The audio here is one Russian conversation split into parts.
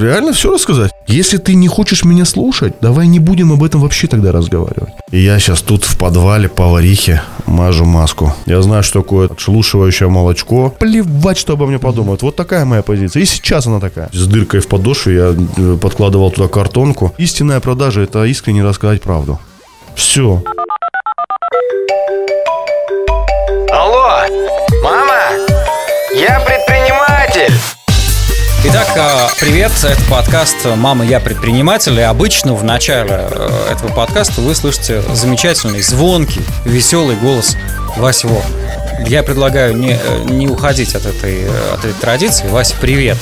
Реально все рассказать? Если ты не хочешь меня слушать, давай не будем об этом вообще тогда разговаривать. И я сейчас тут в подвале поварихе мажу маску. Я знаю, что такое отшелушивающее молочко. Плевать, что обо мне подумают. Вот такая моя позиция. И сейчас она такая. С дыркой в подошве я э, подкладывал туда картонку. Истинная продажа – это искренне рассказать правду. Все. Алло, мама, я предприниматель. Итак, э, привет, это подкаст «Мама, я предприниматель» И обычно в начале э, этого подкаста вы слышите замечательный, звонкий, веселый голос Васи. Я предлагаю не, э, не уходить от этой, от этой традиции. Вася, привет.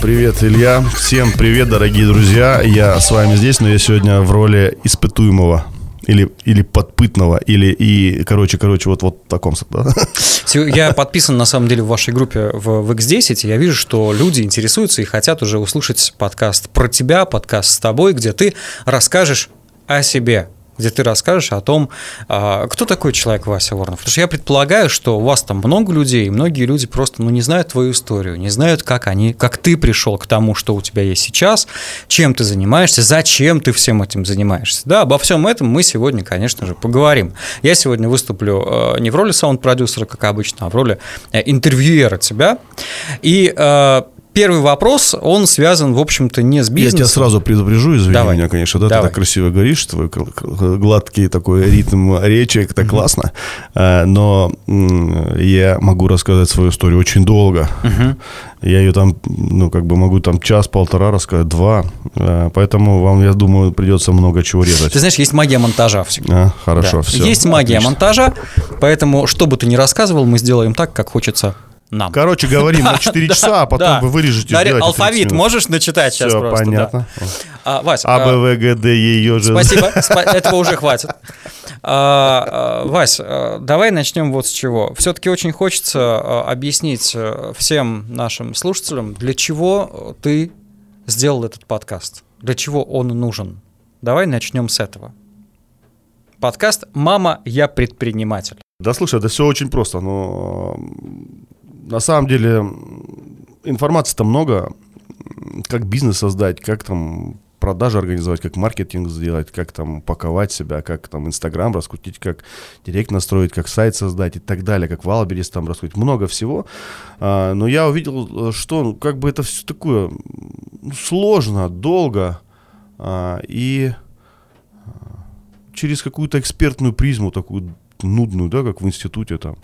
Привет, Илья. Всем привет, дорогие друзья. Я с вами здесь, но я сегодня в роли испытуемого или, или подпытного, или и, короче, короче, вот, вот в таком. Да? Я подписан, на самом деле, в вашей группе в, в X10, я вижу, что люди интересуются и хотят уже услышать подкаст про тебя, подкаст с тобой, где ты расскажешь о себе, где ты расскажешь о том, а, кто такой человек Вася Воронов. Потому что я предполагаю, что у вас там много людей, и многие люди просто ну, не знают твою историю, не знают, как, они, как ты пришел к тому, что у тебя есть сейчас, чем ты занимаешься, зачем ты всем этим занимаешься. Да, обо всем этом мы сегодня, конечно же, поговорим. Я сегодня выступлю э, не в роли саунд-продюсера, как обычно, а в роли э, интервьюера тебя. И э, первый вопрос, он связан, в общем-то, не с бизнесом. Я тебя сразу предупрежу, извини Давай. меня, конечно, да, Давай. ты так красиво говоришь, твой гладкий такой ритм речи, это mm-hmm. классно, а, но я могу рассказать свою историю очень долго. Mm-hmm. Я ее там, ну, как бы могу там час-полтора рассказать, два. А, поэтому вам, я думаю, придется много чего резать. Ты знаешь, есть магия монтажа всегда. А, хорошо, да. все. Есть магия Отлично. монтажа, поэтому, что бы ты ни рассказывал, мы сделаем так, как хочется нам. Короче, говорим на 4 часа, а потом вы вырежете. Алфавит можешь начитать сейчас просто? понятно. А, Вась, а, Б, В, Г, Д, Е, Ё, Ж. Спасибо, этого уже хватит. А, Вась, давай начнем вот с чего. Все-таки очень хочется объяснить э, всем нашим слушателям, для чего ты сделал этот подкаст, для чего он нужен. Давай начнем с этого. Подкаст «Мама, я предприниматель». Да слушай, это все очень просто, но на самом деле информации-то много, как бизнес создать, как там продажи организовать, как маркетинг сделать, как там упаковать себя, как там Инстаграм раскрутить, как директ настроить, как сайт создать и так далее, как Валберис там раскрутить, много всего. А, но я увидел, что ну, как бы это все такое ну, сложно, долго а, и а, через какую-то экспертную призму, такую нудную, да, как в институте там.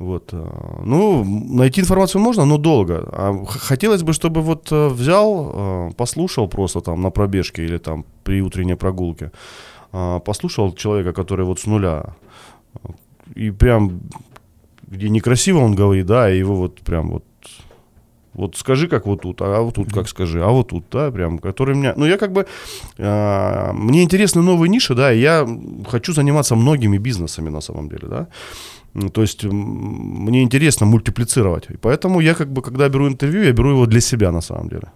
Вот. Э, ну, найти информацию можно, но долго. А хотелось бы, чтобы вот э, взял, э, послушал просто там на пробежке или там при утренней прогулке, послушал человека, который вот с нуля, и прям, где некрасиво он говорит, да, и его вот прям вот вот скажи, как вот тут, а вот тут как скажи, а вот тут, да, прям, который меня... Ну, я как бы... Э, мне интересны новые ниши, да, и я хочу заниматься многими бизнесами на самом деле, да. То есть мне интересно мультиплицировать. И поэтому я как бы, когда беру интервью, я беру его для себя на самом деле.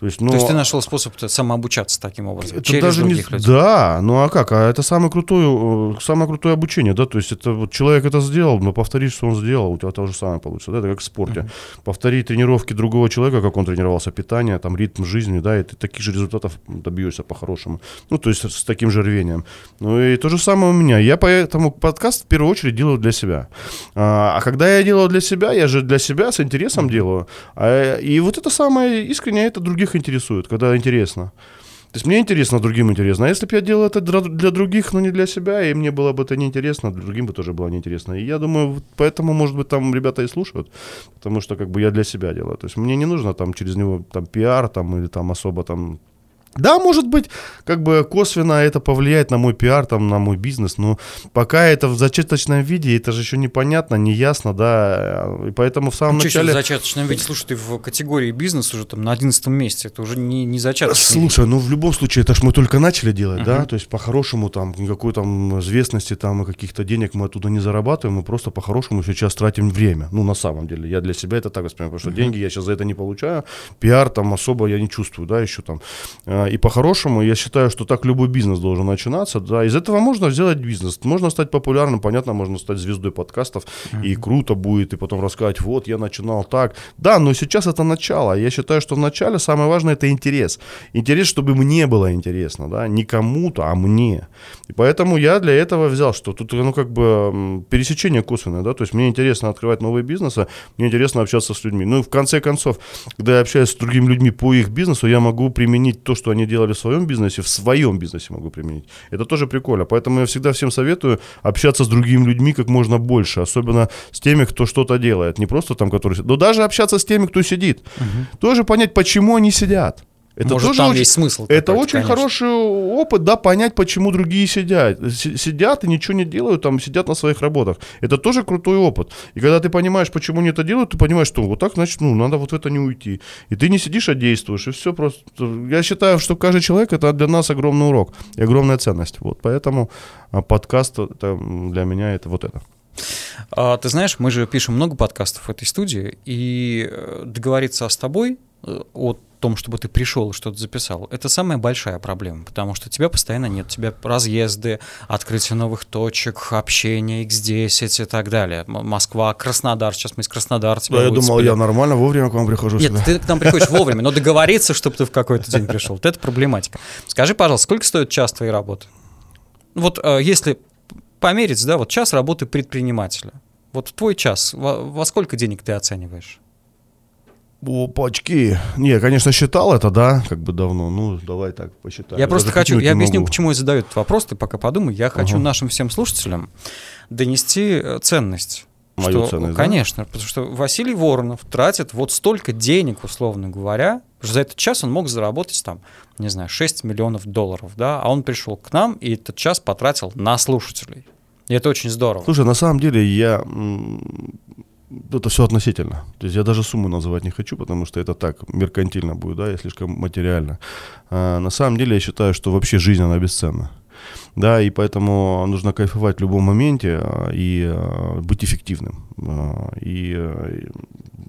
То есть, ну, То есть ты нашел способ самообучаться таким образом? Это через даже не... людей? Да, ну а как? А это самое крутое, э, самое крутое обучение, да? То есть это вот человек это сделал, но повтори, что он сделал, у тебя то же самое получится, да? Это как в спорте. Uh-huh. Повтори тренировки другого человека, как он тренировался, питание, там ритм жизни, да, и ты таких же результатов добьешься по-хорошему. Ну, то есть с таким же рвением. Ну и то же самое у меня. Я поэтому подкаст в первую очередь делаю для себя. А, а когда я делаю для себя, я же для себя с интересом uh-huh. делаю. А, и вот это самое искреннее, это других других интересует, когда интересно. То есть мне интересно, другим интересно. А если бы я делал это для других, но не для себя, и мне было бы это неинтересно, другим бы тоже было неинтересно. И я думаю, поэтому, может быть, там ребята и слушают, потому что как бы я для себя делаю. То есть мне не нужно там через него там пиар там или там особо там да, может быть, как бы косвенно это повлияет на мой пиар, там, на мой бизнес, но пока это в зачаточном виде, это же еще непонятно, неясно, да, и поэтому в самом ну, начале... в зачаточном виде? Слушай, ты в категории бизнес уже там на 11 месте, это уже не, не зачаточный. Слушай, ну в любом случае, это ж мы только начали делать, uh-huh. да, то есть по-хорошему там никакой там известности там и каких-то денег мы оттуда не зарабатываем, мы просто по-хорошему сейчас тратим время, ну на самом деле, я для себя это так воспринимаю, потому что uh-huh. деньги я сейчас за это не получаю, пиар там особо я не чувствую, да, еще там А, И по-хорошему, я считаю, что так любой бизнес должен начинаться. Да, из этого можно сделать бизнес. Можно стать популярным, понятно, можно стать звездой подкастов, и круто будет, и потом рассказать, вот, я начинал так. Да, но сейчас это начало. Я считаю, что в начале самое важное это интерес. Интерес, чтобы мне было интересно, да, не кому-то, а мне. И поэтому я для этого взял, что тут, ну, как бы пересечение косвенное, да, то есть мне интересно открывать новые бизнесы, мне интересно общаться с людьми. Ну, и в конце концов, когда я общаюсь с другими людьми по их бизнесу, я могу применить то, что они делали в своем бизнесе, в своем бизнесе могу применить. Это тоже прикольно. Поэтому я всегда всем советую общаться с другими людьми как можно больше, особенно с теми, кто что-то делает. Не просто там, которые... Но даже общаться с теми, кто сидит. Тоже понять, почему они сидят. Это Может, тоже там очень, есть смысл Это очень конечно. хороший опыт, да, понять, почему другие сидят. Си- Сидят и ничего не делают, там сидят на своих работах. Это тоже крутой опыт. И когда ты понимаешь, почему они это делают, ты понимаешь, что вот так, значит, ну, надо вот в это не уйти. И ты не сидишь, а действуешь, и все просто. Я считаю, что каждый человек это для нас огромный урок и огромная ценность. Вот поэтому а, подкаст это для меня это вот это. А, ты знаешь, мы же пишем много подкастов в этой студии, и э, договориться с тобой э, о том, чтобы ты пришел и что-то записал, это самая большая проблема, потому что тебя постоянно нет, у тебя разъезды, открытие новых точек, общение, X10 и так далее. Москва, Краснодар, сейчас мы из Краснодара тебя Да, я думал, я нормально вовремя к вам прихожу. Нет, всегда. ты к нам приходишь вовремя, но договориться, чтобы ты в какой-то день пришел, вот это проблематика. Скажи, пожалуйста, сколько стоит час твоей работы? Вот э, если померить, да, вот час работы предпринимателя, вот твой час, во, во сколько денег ты оцениваешь? Опачки. Не, я, конечно, считал это, да, как бы давно. Ну, давай так посчитаем. Я просто хочу, я объясню, могу. почему я задаю этот вопрос, ты пока подумай. Я хочу Ага. нашим всем слушателям донести э, ценность. Мою что, ценность, да? Конечно, потому что Василий Воронов тратит вот столько денег, условно говоря, что за этот час он мог заработать там, не знаю, 6 миллионов долларов, да, а он пришел к нам и этот час потратил на слушателей. И это очень здорово. Слушай, на самом деле я... Это все относительно. То есть я даже сумму называть не хочу, потому что это так, меркантильно будет, да, и слишком материально. А, на самом деле я считаю, что вообще жизнь, она бесценна. Да, и поэтому нужно кайфовать в любом моменте а, и а, быть эффективным. А, И а,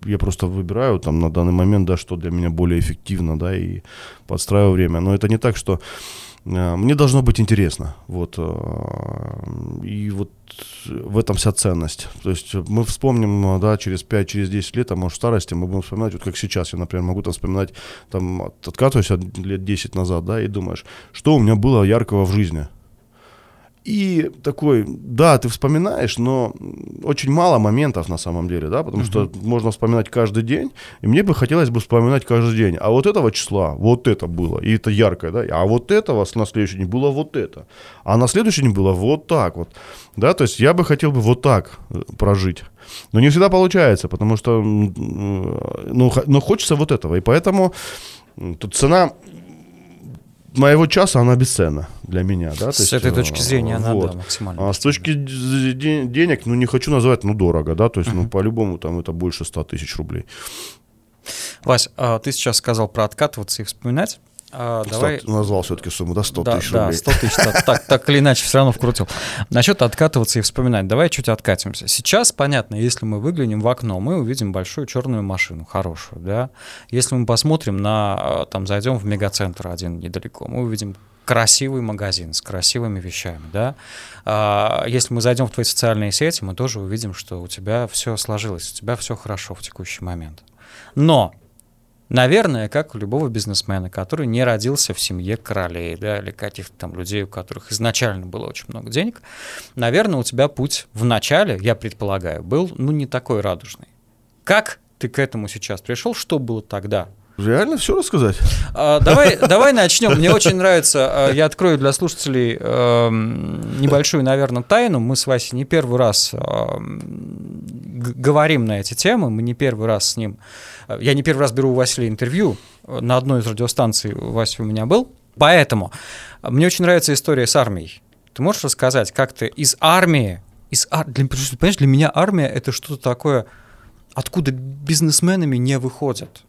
я просто выбираю там на данный момент, да, что для меня более эффективно, да, и подстраиваю время. Но это не так, что мне должно быть интересно. Вот. а, И вот в этом вся ценность. То есть мы вспомним, а, да, через 5, через 10 лет, а может в старости, мы будем вспоминать, вот как сейчас, я, например, могу там вспоминать, там, от- откатываюсь от лет 10 назад, да, и думаешь, что у меня было яркого в жизни. И такой, да, ты вспоминаешь, но очень мало моментов на самом деле, да, потому что можно вспоминать каждый день, и мне бы хотелось бы вспоминать каждый день. А вот этого числа, вот это было, и это яркое, да, а вот этого на следующий день было вот это, а на следующий день было вот так вот, да, то есть я бы хотел бы вот так э, прожить. Но не всегда получается, потому что, э, ну, но хочется вот этого, и поэтому тут цена моего часа, она бесценна для меня, да. то С есть, этой э, точки зрения она, вот. да, максимально. А с точки денег, ну, не хочу называть, ну, дорого, да, то есть, ну, по-любому там это больше 100 тысяч рублей. Вась, а ты сейчас сказал про откатываться и вспоминать. А, давай... 100 назвал все-таки сумму, да, 100 да, тысяч да, рублей. 100 тысяч, так, так, так или иначе, все равно вкрутил. Насчет откатываться и вспоминать. Давай чуть откатимся. Сейчас, понятно, если мы выглянем в окно, мы увидим большую черную машину, хорошую, да. Если мы посмотрим на, э, там, зайдем в мегацентр один недалеко, мы увидим красивый магазин с красивыми вещами, да. А, Если мы зайдем в твои социальные сети, мы тоже увидим, что у тебя все сложилось, у тебя все хорошо в текущий момент. Но Наверное, как у любого бизнесмена, который не родился в семье королей, да, или каких-то там людей, у которых изначально было очень много денег, наверное, у тебя путь в начале, я предполагаю, был, ну, не такой радужный. Как ты к этому сейчас пришел? Что было тогда? Реально все рассказать? А, давай, давай начнем. Мне очень нравится, а, я открою для слушателей эм, небольшую, наверное, тайну. Мы с Васей не первый раз эм, говорим на эти темы, мы не первый раз с ним... э, Я не первый раз беру у Василия интервью. Э, На одной из радиостанций Вася у меня был. Поэтому э, мне очень нравится история с армией. Ты можешь рассказать, как ты из армии... Из ар... для, понимаешь, для меня армия — это что-то такое, откуда бизнесменами не выходят.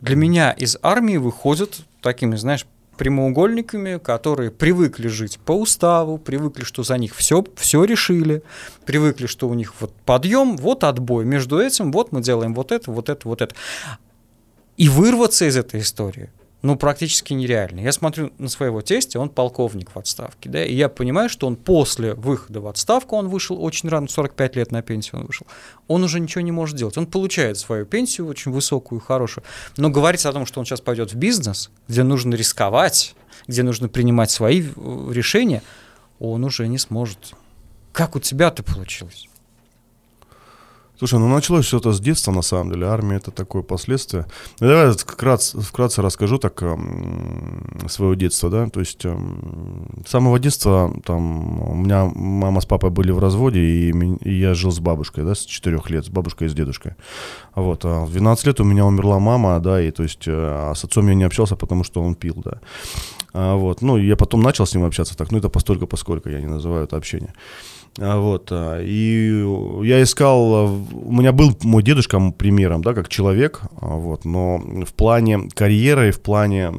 Для меня из армии выходят такими, знаешь, прямоугольниками, которые привыкли жить по уставу, привыкли, что за них все, все решили, привыкли, что у них вот подъем, вот отбой. Между этим вот мы делаем вот это, вот это, вот это. И вырваться из этой истории ну, практически нереальный. Я смотрю на своего тестя, он полковник в отставке, да, и я понимаю, что он после выхода в отставку, он вышел очень рано, 45 лет на пенсию он вышел, он уже ничего не может делать. Он получает свою пенсию очень высокую, хорошую, но говорить о том, что он сейчас пойдет в бизнес, где нужно рисковать, где нужно принимать свои э, решения, он уже не сможет. Как у тебя-то получилось? Слушай, ну началось все это с детства, на самом деле. Армия это такое последствие. Ну, давай вкратце, вкратце расскажу так эм, своего детства, да. То есть эм, с самого детства там у меня мама с папой были в разводе, и, и я жил с бабушкой, да, с 4 лет, с бабушкой и с дедушкой. Вот. А в 12 лет у меня умерла мама, да, и то есть а с отцом я не общался, потому что он пил, да. А, вот. Ну, я потом начал с ним общаться так, ну это постолько, поскольку я не называю это общение. А, вот, а, и я искал, а, у меня был мой дедушка примером, да, как человек, вот, но в плане карьеры, в плане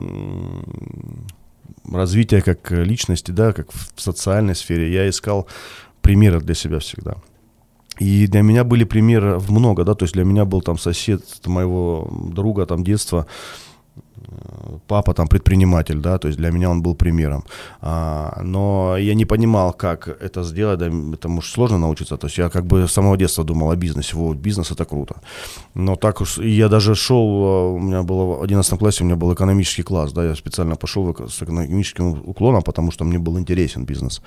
развития как личности, да, как в социальной сфере, я искал примеры для себя всегда. И для меня были примеры много, да, то есть для меня был там сосед моего друга, там детства, папа там предприниматель, да, то есть для меня он был примером. А, но я не понимал, как это сделать, да, это же сложно научиться. То есть я как бы с самого детства думал о бизнесе, вот, бизнес это круто. Но так уж, я даже шел, а, у меня было в 11 классе, у меня был экономический класс, да, я специально пошел с экономическим уклоном, потому что мне был интересен бизнес.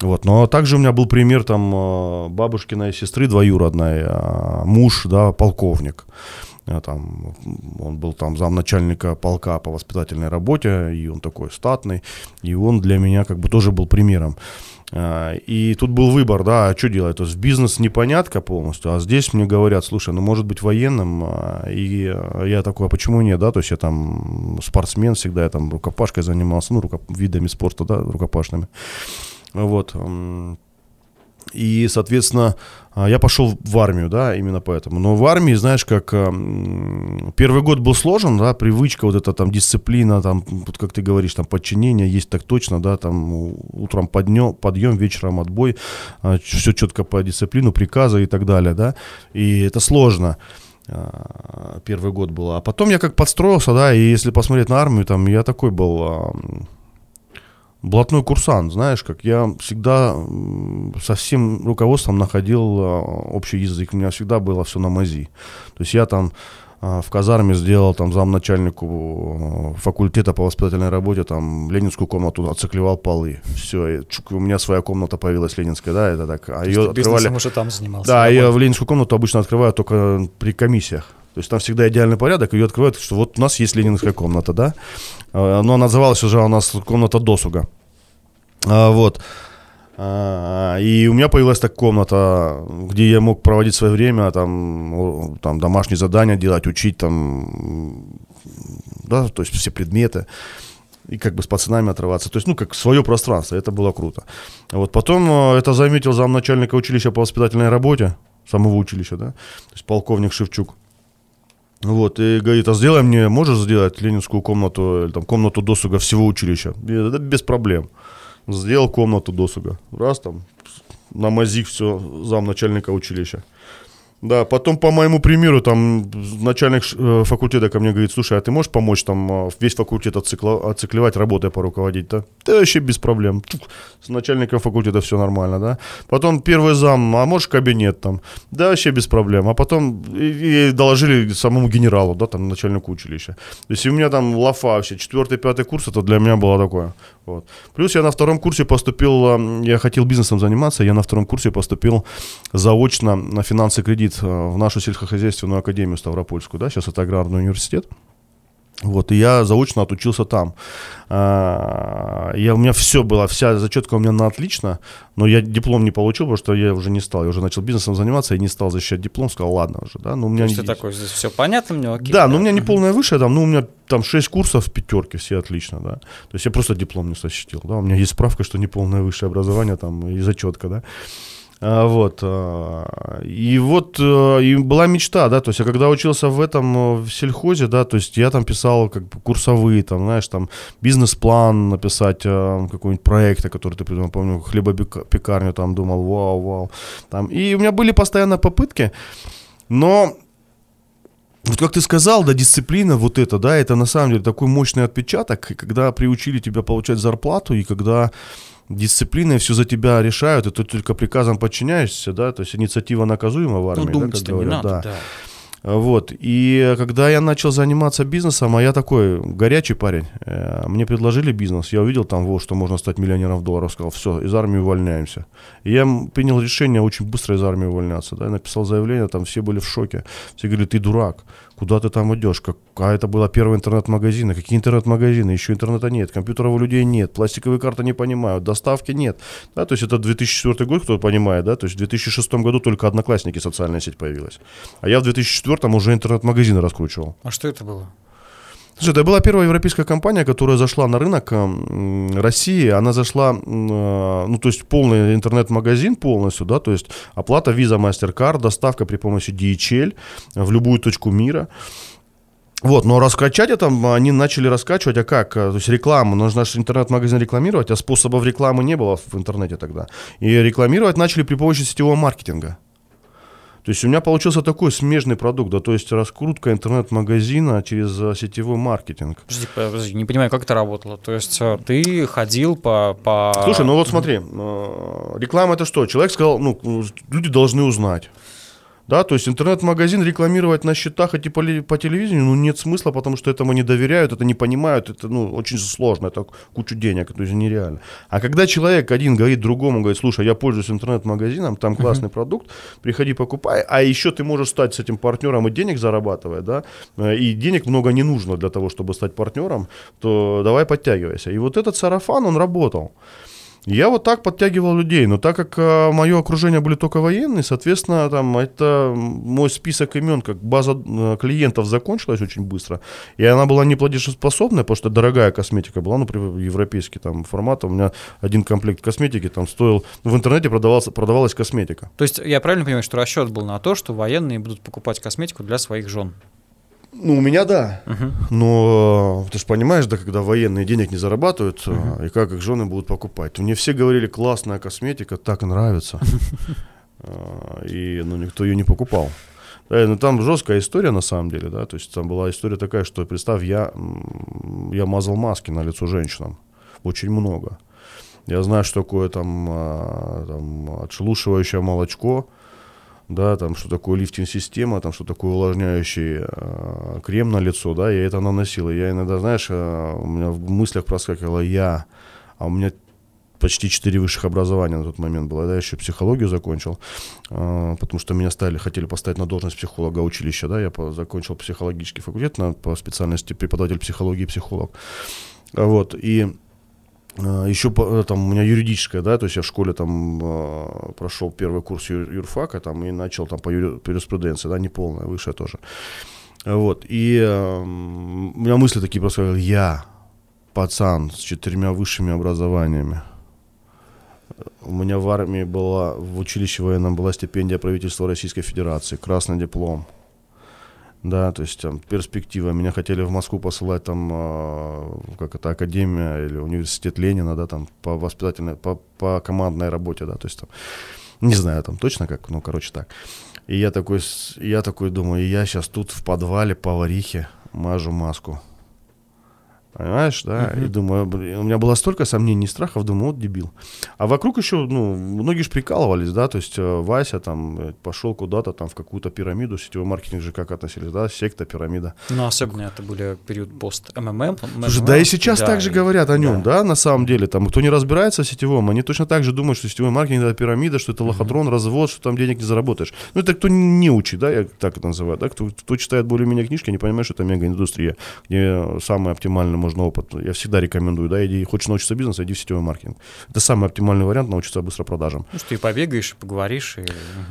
Вот, но также у меня был пример там а, бабушкиной сестры двоюродной, а, муж, да, полковник. Э, там, он был там замначальника полка по воспитательной работе, и он такой статный, и он для меня как бы тоже был примером. Э, и тут был выбор, да, а что делать? То есть бизнес непонятка полностью, а здесь мне говорят, слушай, ну может быть военным, э, и я такой, а почему нет, да, то есть я там спортсмен всегда, я там рукопашкой занимался, ну, рукоп... видами спорта, да, рукопашными. Вот. И, соответственно, а, я пошел в армию, да, именно поэтому. Но в армии, знаешь, как первый год был сложен, да, привычка, вот эта там дисциплина, там, вот как ты говоришь, там подчинение есть так точно, да, там утром подъем, подъем вечером отбой, а, все четко по дисциплину, приказы и так далее, да, и это сложно а, первый год было. А потом я как подстроился, да, и если посмотреть на армию, там я такой был блатной курсант, знаешь, как я всегда со всем руководством находил а, общий язык, у меня всегда было все на мази. То есть я там а, в казарме сделал там замначальнику а, факультета по воспитательной работе, там ленинскую комнату оциклевал полы. Все, у меня своя комната появилась ленинская, да, это так. А ее открывали... уже там занимался. Да, я в ленинскую комнату обычно открываю только при комиссиях. То есть там всегда идеальный порядок, ее открывают, что вот у нас есть ленинская комната, да. А, но называлась уже у нас комната досуга. А, вот. А, и у меня появилась так комната, где я мог проводить свое время, там, там домашние задания делать, учить, там, да, то есть все предметы и как бы с пацанами отрываться. То есть, ну, как свое пространство, это было круто. Вот потом это заметил замначальника училища по воспитательной работе, самого училища, да, то есть полковник Шевчук. Вот, и говорит, а сделай мне, можешь сделать ленинскую комнату, или там комнату досуга всего училища? Да, без проблем. Сделал комнату досуга. Раз там, на мазик все, зам начальника училища. Да, потом по моему примеру, там начальник э, факультета ко мне говорит, слушай, а ты можешь помочь там э, весь факультет отцикла, отциклевать, работой поруководить, да? Да вообще без проблем. С начальником факультета все нормально, да? Потом первый зам, а можешь кабинет там? Да вообще без проблем. А потом и, и доложили самому генералу, да, там начальнику училища. То есть у меня там лафа вообще, четвертый, пятый курс, это для меня было такое. Вот. Плюс я на втором курсе поступил, э, я хотел бизнесом заниматься, я на втором курсе поступил заочно на финансы кредит э, в нашу сельскохозяйственную академию Ставропольскую, да, сейчас это аграрный университет. Вот, и я заочно отучился там. А, я, у меня все было, вся зачетка у меня на отлично, но я диплом не получил, потому что я уже не стал. Я уже начал бизнесом заниматься, я не стал защищать диплом, сказал, ладно уже, да. Но у меня То есть не... такой, здесь все понятно мне, окей. Да, да, но у меня не полное высшее, там, ну, у меня там 6 курсов, пятерки, все отлично, да. То есть я просто диплом не защитил, да. У меня есть справка, что не полное высшее образование там и зачетка, да. А, вот. А, и вот э, и была мечта, да, то есть я когда учился в этом, э, в сельхозе, да, то есть я там писал как бы курсовые, там, знаешь, там бизнес-план написать, э, какой-нибудь проект, который ты придумал, помню, хлебопекарню там думал, вау, вау. Там. И у меня были постоянно попытки, но Вот как ты сказал, да, дисциплина вот это, да, это на самом деле такой мощный отпечаток, когда приучили тебя получать зарплату, и когда дисциплиной все за тебя решают, и ты только приказом подчиняешься, да, то есть инициатива наказуема в армии, ну, да, думать как не говорят, надо, да. да. Вот. И когда я начал заниматься бизнесом, а я такой горячий парень, э, мне предложили бизнес, я увидел там, вот, что можно стать миллионером долларов, сказал, все, из армии увольняемся. И я принял решение очень быстро из армии увольняться, да, я написал заявление, там все были в шоке. Все говорили, ты дурак, куда ты там идешь? Как, а это было первый интернет-магазин, а какие интернет-магазины? Еще интернета нет, компьютеров у людей нет, пластиковые карты не понимают, доставки нет. Да, то есть это 2004 год, кто понимает, да, то есть в 2006 году только Одноклассники социальная сеть появилась. А я в 2004 уже интернет-магазины раскручивал. А что это было? Слушай, это была первая европейская компания, которая зашла на рынок м, России. Она зашла, э, ну, то есть полный интернет-магазин полностью, да, то есть оплата Visa, MasterCard, доставка при помощи DHL в любую точку мира. Вот, но раскачать это они начали раскачивать, а как? А, То есть реклама, нужно же интернет-магазин рекламировать, а способов рекламы не было в интернете тогда. И рекламировать начали при помощи сетевого маркетинга. То есть у меня получился такой смежный продукт, да, то есть раскрутка интернет-магазина через а, сетевой маркетинг. Подожди, подожди, не понимаю, как это работало. То есть э, ты ходил по... по... Слушай, ну вот смотри, э, реклама это что? Человек сказал, ну, люди должны узнать. Да, то есть интернет-магазин рекламировать на счетах и ли- по телевидению, ну, нет смысла, потому что этому не доверяют, это не понимают, это, ну, очень сложно, это кучу денег, это же нереально. А когда человек один говорит другому, говорит, слушай, я пользуюсь интернет-магазином, там классный продукт, приходи, покупай, а еще ты можешь стать с этим партнером и денег зарабатывать, да, э, и денег много не нужно для того, чтобы стать партнером, то давай подтягивайся. И вот этот сарафан, он работал. Я вот так подтягивал людей, но так как э, мое окружение были только военные, соответственно, там это мой список имен, как база э, клиентов закончилась очень быстро, и она была не платежеспособная, потому что дорогая косметика была, например, европейский там формат, у меня один комплект косметики там стоил, в интернете продавался, продавалась косметика. То есть я правильно понимаю, что расчет был на то, что военные будут покупать косметику для своих жен? Ну, у меня да. Но э, ты же понимаешь, да, когда военные денег не зарабатывают, э, и как их жены будут покупать. Мне все говорили, классная косметика, так нравится. Э, И ну, никто ее не покупал. Да, ну там жесткая история на самом деле, да, то есть там была история такая, что, представь, я, я мазал маски на лицо женщинам, очень много. Я знаю, что такое там, там отшелушивающее молочко, да, там, что такое лифтинг-система, там, что такое увлажняющий э, крем на лицо, да, я это наносил. Я иногда, знаешь, э, у меня в мыслях проскакивало я, а у меня почти четыре высших образования на тот момент было, я еще психологию закончил, э, потому что меня стали, хотели поставить на должность психолога училища, да, я по- закончил психологический факультет на, по специальности преподаватель психологии и психолог. А Вот, и еще там у меня юридическая, да, то есть я в школе там э, прошел первый курс юрфака там и начал там по юри- по юриспруденции, да, не полная, высшая тоже. Вот, и э, у меня мысли такие просто, я, пацан с четырьмя высшими образованиями, у меня в армии была, в училище военном была стипендия правительства Российской Федерации, красный диплом. Да, то есть там перспектива. Меня хотели в Москву посылать там, э, как это, академия или университет Ленина, да, там по воспитательной, по, по командной работе, да, то есть там, не знаю там точно как, ну, короче так. И я такой, я такой думаю, я сейчас тут в подвале поварихе мажу маску. Понимаешь, да? И думаю, блин, у меня было столько сомнений и страхов, думаю, вот дебил. А вокруг еще, ну, многие же прикалывались, да, то есть э, Вася там пошел куда-то там в какую-то пирамиду, сетевой маркетинг же как относились, да, секта, пирамида. Ну, особенно это были период пост МММ. Слушай, да и сейчас так же и- говорят о нем, да. да. на самом деле. Там, кто не разбирается в сетевом, они точно так же думают, что сетевой маркетинг это пирамида, что это лохотрон, развод, что там денег не заработаешь. Ну, это кто не учит, да, я так это называю, да, кто, кто читает более-менее книжки, они понимают, что это мегаиндустрия, где самый оптимальный можно опыт. Я всегда рекомендую, да, иди, хочешь научиться бизнесу, иди в сетевой маркетинг. Это самый оптимальный вариант научиться быстро продажам. Ну, что и побегаешь, поговоришь, и...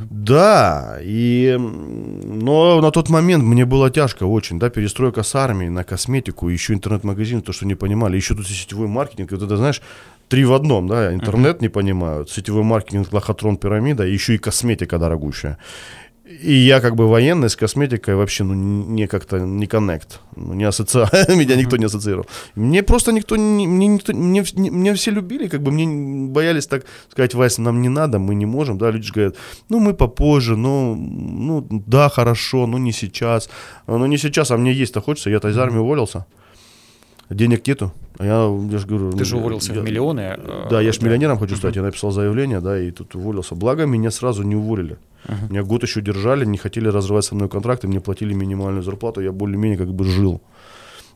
Да, и, но на тот момент мне было тяжко очень, да, перестройка с армии на косметику, еще интернет-магазин, то, что не понимали, еще тут и сетевой маркетинг, вот это, знаешь, три в одном, да, интернет не понимают, сетевой маркетинг, лохотрон, пирамида, еще и косметика дорогущая. И я как бы военный с косметикой вообще ну, не как-то не коннект, ну, не ассоциа, меня никто не ассоциировал. Мне просто никто, не, мне, никто мне, мне все любили, как бы мне боялись так сказать, Вася, нам не надо, мы не можем, да, люди же говорят, ну мы попозже, ну, ну да, хорошо, ну не сейчас, ну не сейчас, а мне есть-то хочется, я-то из армии уволился, денег нету, а я, я же говорю... Ты же уволился я, в миллионы. Э, да, я же миллионером хочу стать, я написал заявление, да, и тут уволился. Благо, меня сразу не уволили. Uh-huh. Меня год еще держали, не хотели разрывать со мной контракты, мне платили минимальную зарплату, я более-менее как бы жил.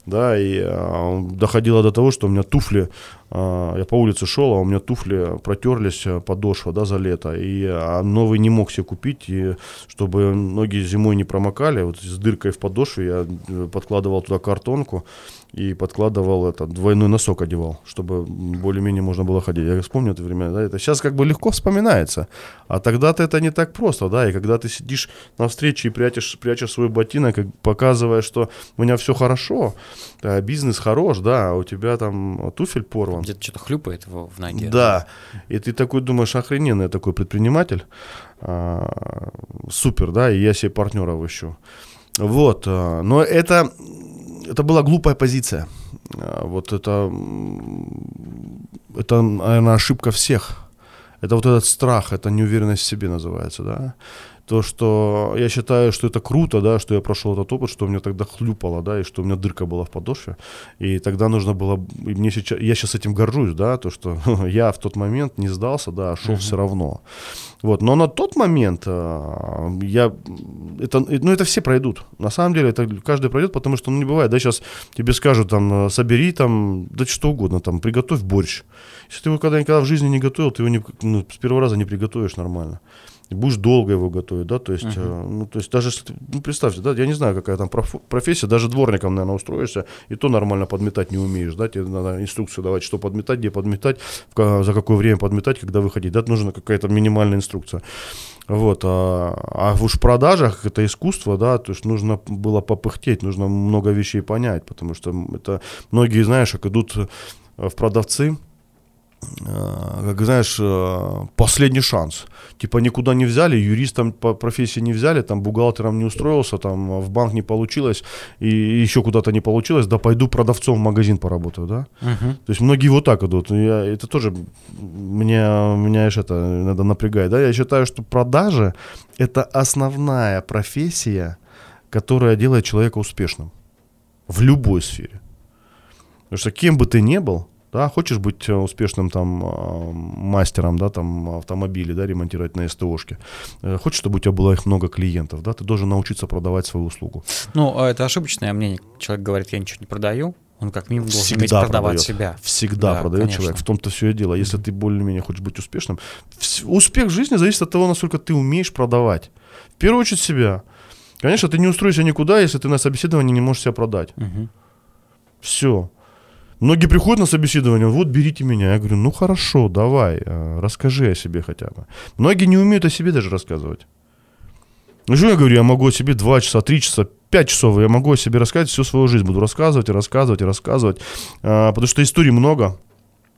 Да, и а, доходило до того, что у меня туфли, а, я по улице шел, а у меня туфли протерлись, подошва, да, за лето, и а, новый не мог себе купить, и чтобы ноги зимой не промокали, вот с дыркой в подошве я э, подкладывал туда картонку, и подкладывал это, двойной носок одевал, чтобы более-менее можно было ходить. Я вспомню это время, да, это сейчас как бы легко вспоминается, а тогда-то это не так просто, да, и когда ты сидишь на встрече и прячешь, прячешь свой ботинок, показывая, что у меня все хорошо, а бизнес хорош, да, а у тебя там туфель порван. Где-то что-то хлюпает в, в ноге. Да, и ты такой думаешь, охрененный такой предприниматель, а, супер, да, и я себе партнеров ищу. Вот, а, но это это была глупая позиция. А, вот это, это, наверное, ошибка всех. Это вот этот страх, это неуверенность в себе называется, да то, что я считаю, что это круто, да, что я прошел этот опыт, что у меня тогда хлюпало, да, и что у меня дырка была в подошве, и тогда нужно было, и мне сейчас, я сейчас этим горжусь, да, то, что я в тот момент не сдался, да, а шел все равно, вот, но на тот момент э, я, это, ну, это все пройдут, на самом деле, это каждый пройдет, потому что, ну, не бывает, да, сейчас тебе скажут, там, собери, там, да что угодно, там, приготовь борщ, если ты его когда никогда в жизни не готовил, ты его не, ну, с первого раза не приготовишь нормально будешь долго его готовить, да, то есть, uh-huh. э, ну, то есть даже, ну, представьте, да, я не знаю, какая там профессия, даже дворником, наверное, устроишься, и то нормально подметать не умеешь, да, тебе надо инструкцию давать, что подметать, где подметать, в, за какое время подметать, когда выходить, да, нужна какая-то минимальная инструкция. Вот, а, а уж в продажах это искусство, да, то есть нужно было попыхтеть, нужно много вещей понять, потому что это многие, знаешь, как идут в продавцы, Э, как знаешь, э, последний шанс. Типа никуда не взяли, юристом по профессии не взяли, там бухгалтером не устроился, там в банк не получилось, и еще куда-то не получилось, да пойду продавцом в магазин поработаю, да? Uh-huh. То есть многие вот так идут. Я, это тоже меня, меня это надо напрягать, да? Я считаю, что продажи – это основная профессия, которая делает человека успешным в любой сфере. Потому что кем бы ты ни был, да, хочешь быть э, успешным там э, мастером, да, там автомобили, да, ремонтировать на СТОшке. Э, хочешь, чтобы у тебя было их много клиентов, да, ты должен научиться продавать свою услугу. Ну, а это ошибочное мнение. Человек говорит, я ничего не продаю, он как минимум должен Всегда уметь продавать продает. себя. Всегда да, продает конечно. человек. В том-то все и дело. Если mm-hmm. ты более-менее хочешь быть успешным, успех в жизни зависит от того, насколько ты умеешь продавать. В первую очередь себя. Конечно, ты не устроишься никуда, если ты на собеседовании не можешь себя продать. Mm-hmm. Все. Многие приходят на собеседование, вот берите меня. Я говорю, ну хорошо, давай, э, расскажи о себе хотя бы. Многие не умеют о себе даже рассказывать. Ну что я говорю, я могу о себе 2 часа, 3 часа, 5 часов, я могу о себе рассказать всю свою жизнь. Буду рассказывать и рассказывать и рассказывать. А, потому что историй много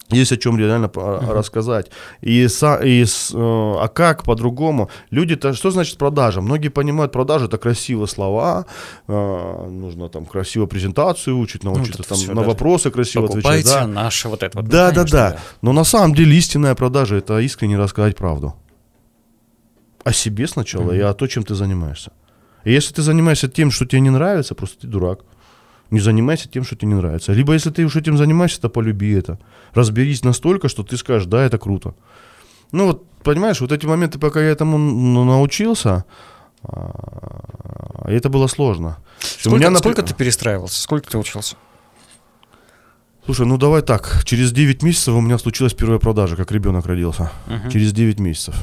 есть о чем реально uh-huh. рассказать. И, и э, а как по-другому? Люди-то, что значит продажа? Многие понимают, продажа это красивые слова, э, нужно там красиво презентацию учить, ну, научиться ну, там на вопросы красиво Покупайте отвечать. Да? наше вот это вот. Да, да, да, да. Но на самом деле истинная продажа это искренне рассказать правду. О себе сначала uh-huh. и о том, чем ты занимаешься. И если ты занимаешься тем, что тебе не нравится, просто ты дурак. Не занимайся тем, что тебе не нравится. Либо если ты уже этим занимаешься, то полюби это. Разберись настолько, что ты скажешь, да, это круто. Ну вот, понимаешь, вот эти моменты, пока я этому научился, а, это было сложно. Сколько, меня, сколько ты перестраивался? Сколько ты учился? Слушай, ну давай так. Через 9 месяцев у меня случилась первая продажа, как ребенок родился. Uh-huh. Через 9 месяцев.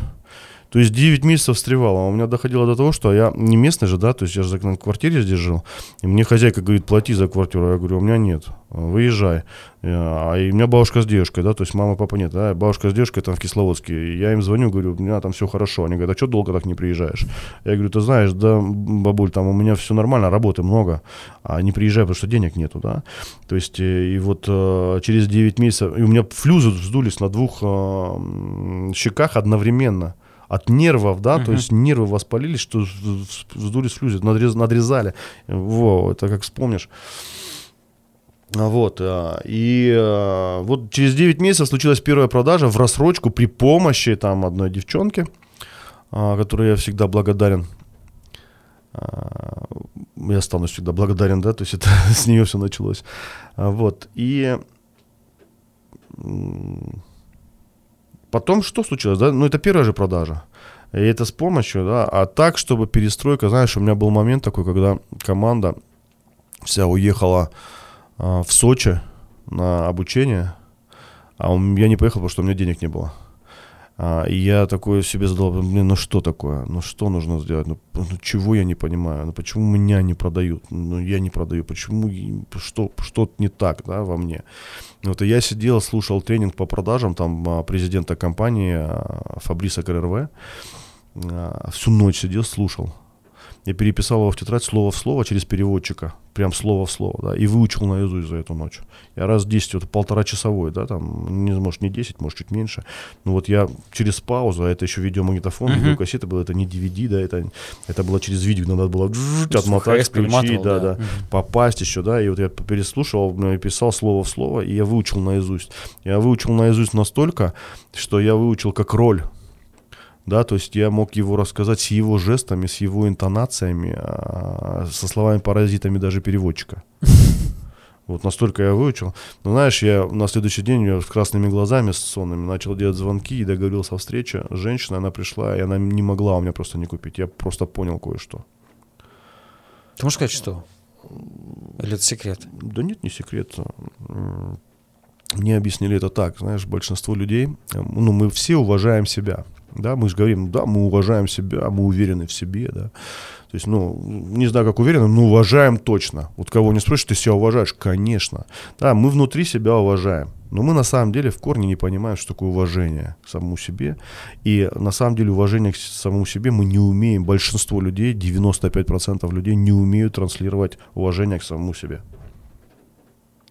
То есть 9 месяцев встревало. А у меня доходило до того, что я не местный же, да, то есть я же на квартире здесь жил. И мне хозяйка говорит, плати за квартиру. Я говорю, у меня нет, выезжай. А и у меня бабушка с девушкой, да, то есть мама, папа нет, да, бабушка с девушкой там в Кисловодске. Я им звоню, говорю, у меня там все хорошо. Они говорят, а что долго так не приезжаешь? Я говорю, ты знаешь, да, бабуль, там у меня все нормально, работы много, а не приезжай, потому что денег нету, да. То есть э, и вот э, через 9 месяцев, и у меня флюзы вздулись на двух э, щеках одновременно от нервов, да, то есть нервы воспалились, что вздули слюзи, надрез, надрезали. Во, это как вспомнишь. А Вот, а, и а, вот через 9 месяцев случилась первая продажа в рассрочку при помощи там одной девчонки, которой я всегда благодарен. Я останусь всегда благодарен, да, то есть это с нее все началось. Вот, и потом что случилось, да, ну это первая же продажа. И это с помощью, да, а так, чтобы перестройка, знаешь, у меня был момент такой, когда команда вся уехала а, в Сочи на обучение, а я не поехал, потому что у меня денег не было. А, и я такой себе задал, блин, ну что такое? Ну что нужно сделать? Ну, ну чего я не понимаю? Ну почему меня не продают? Ну я не продаю. Почему? Что, что не так, да, во мне? Вот и я сидел, слушал тренинг по продажам там а, президента компании Фабриса КРВ. Всю ночь сидел, слушал. Я переписал его в тетрадь слово в слово через переводчика, прям слово в слово, да, и выучил наизусть за эту ночь. Я раз 10, это полтора часовой, да, там, не, может, не 10, может, чуть меньше. Ну вот я через паузу, а это еще видеомагнитофон, uh-huh. видеокассета была, это не DVD, да, это, это было через видео, надо было отмотать, включить, да, да, uh-huh. попасть еще, да, и вот я переслушивал, писал слово в слово, и я выучил наизусть. Я выучил наизусть настолько, что я выучил как роль да, то есть я мог его рассказать с его жестами, с его интонациями, а, со словами-паразитами даже переводчика. Вот настолько я выучил. Но знаешь, я на следующий день я с красными глазами, с сонными, начал делать звонки и договорился о встрече. Женщина, она пришла, и она не могла у меня просто не купить. Я просто понял кое-что. Ты можешь сказать, что? Или это секрет? Да нет, не секрет. Мне объяснили это так. Знаешь, большинство людей, ну, мы все уважаем себя. Да, мы же говорим, да, мы уважаем себя, мы уверены в себе, да. То есть, ну, не знаю, как уверены, но уважаем точно. Вот кого не спросишь, ты себя уважаешь? Конечно. Да, мы внутри себя уважаем. Но мы на самом деле в корне не понимаем, что такое уважение к самому себе. И на самом деле уважение к самому себе мы не умеем. Большинство людей, 95% людей не умеют транслировать уважение к самому себе.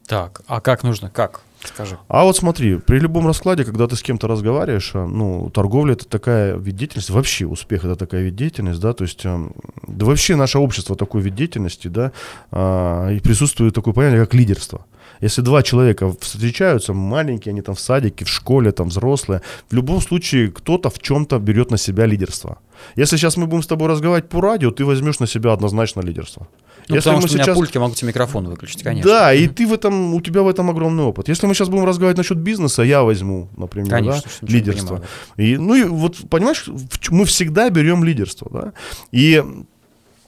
Так, а как нужно? Как? Скажи. А вот смотри, при любом раскладе, когда ты с кем-то разговариваешь, а, ну, торговля это такая вид деятельности, вообще успех это такая вид деятельности, да, то есть, а, да вообще наше общество такой вид деятельности, да, а, и присутствует такое понятие, как лидерство. Если два человека встречаются, маленькие, они там в садике, в школе, там взрослые, в любом случае кто-то в чем-то берет на себя лидерство. Если сейчас мы будем с тобой разговаривать по радио, ты возьмешь на себя однозначно лидерство. Ну, Если потому мы что сейчас... у меня пульт, я могу тебе микрофон выключить, конечно. Да, и ты в этом, у тебя в этом огромный опыт. Если мы сейчас будем разговаривать насчет бизнеса, я возьму, например, конечно, да, лидерство. И, ну и вот, понимаешь, мы всегда берем лидерство, да. И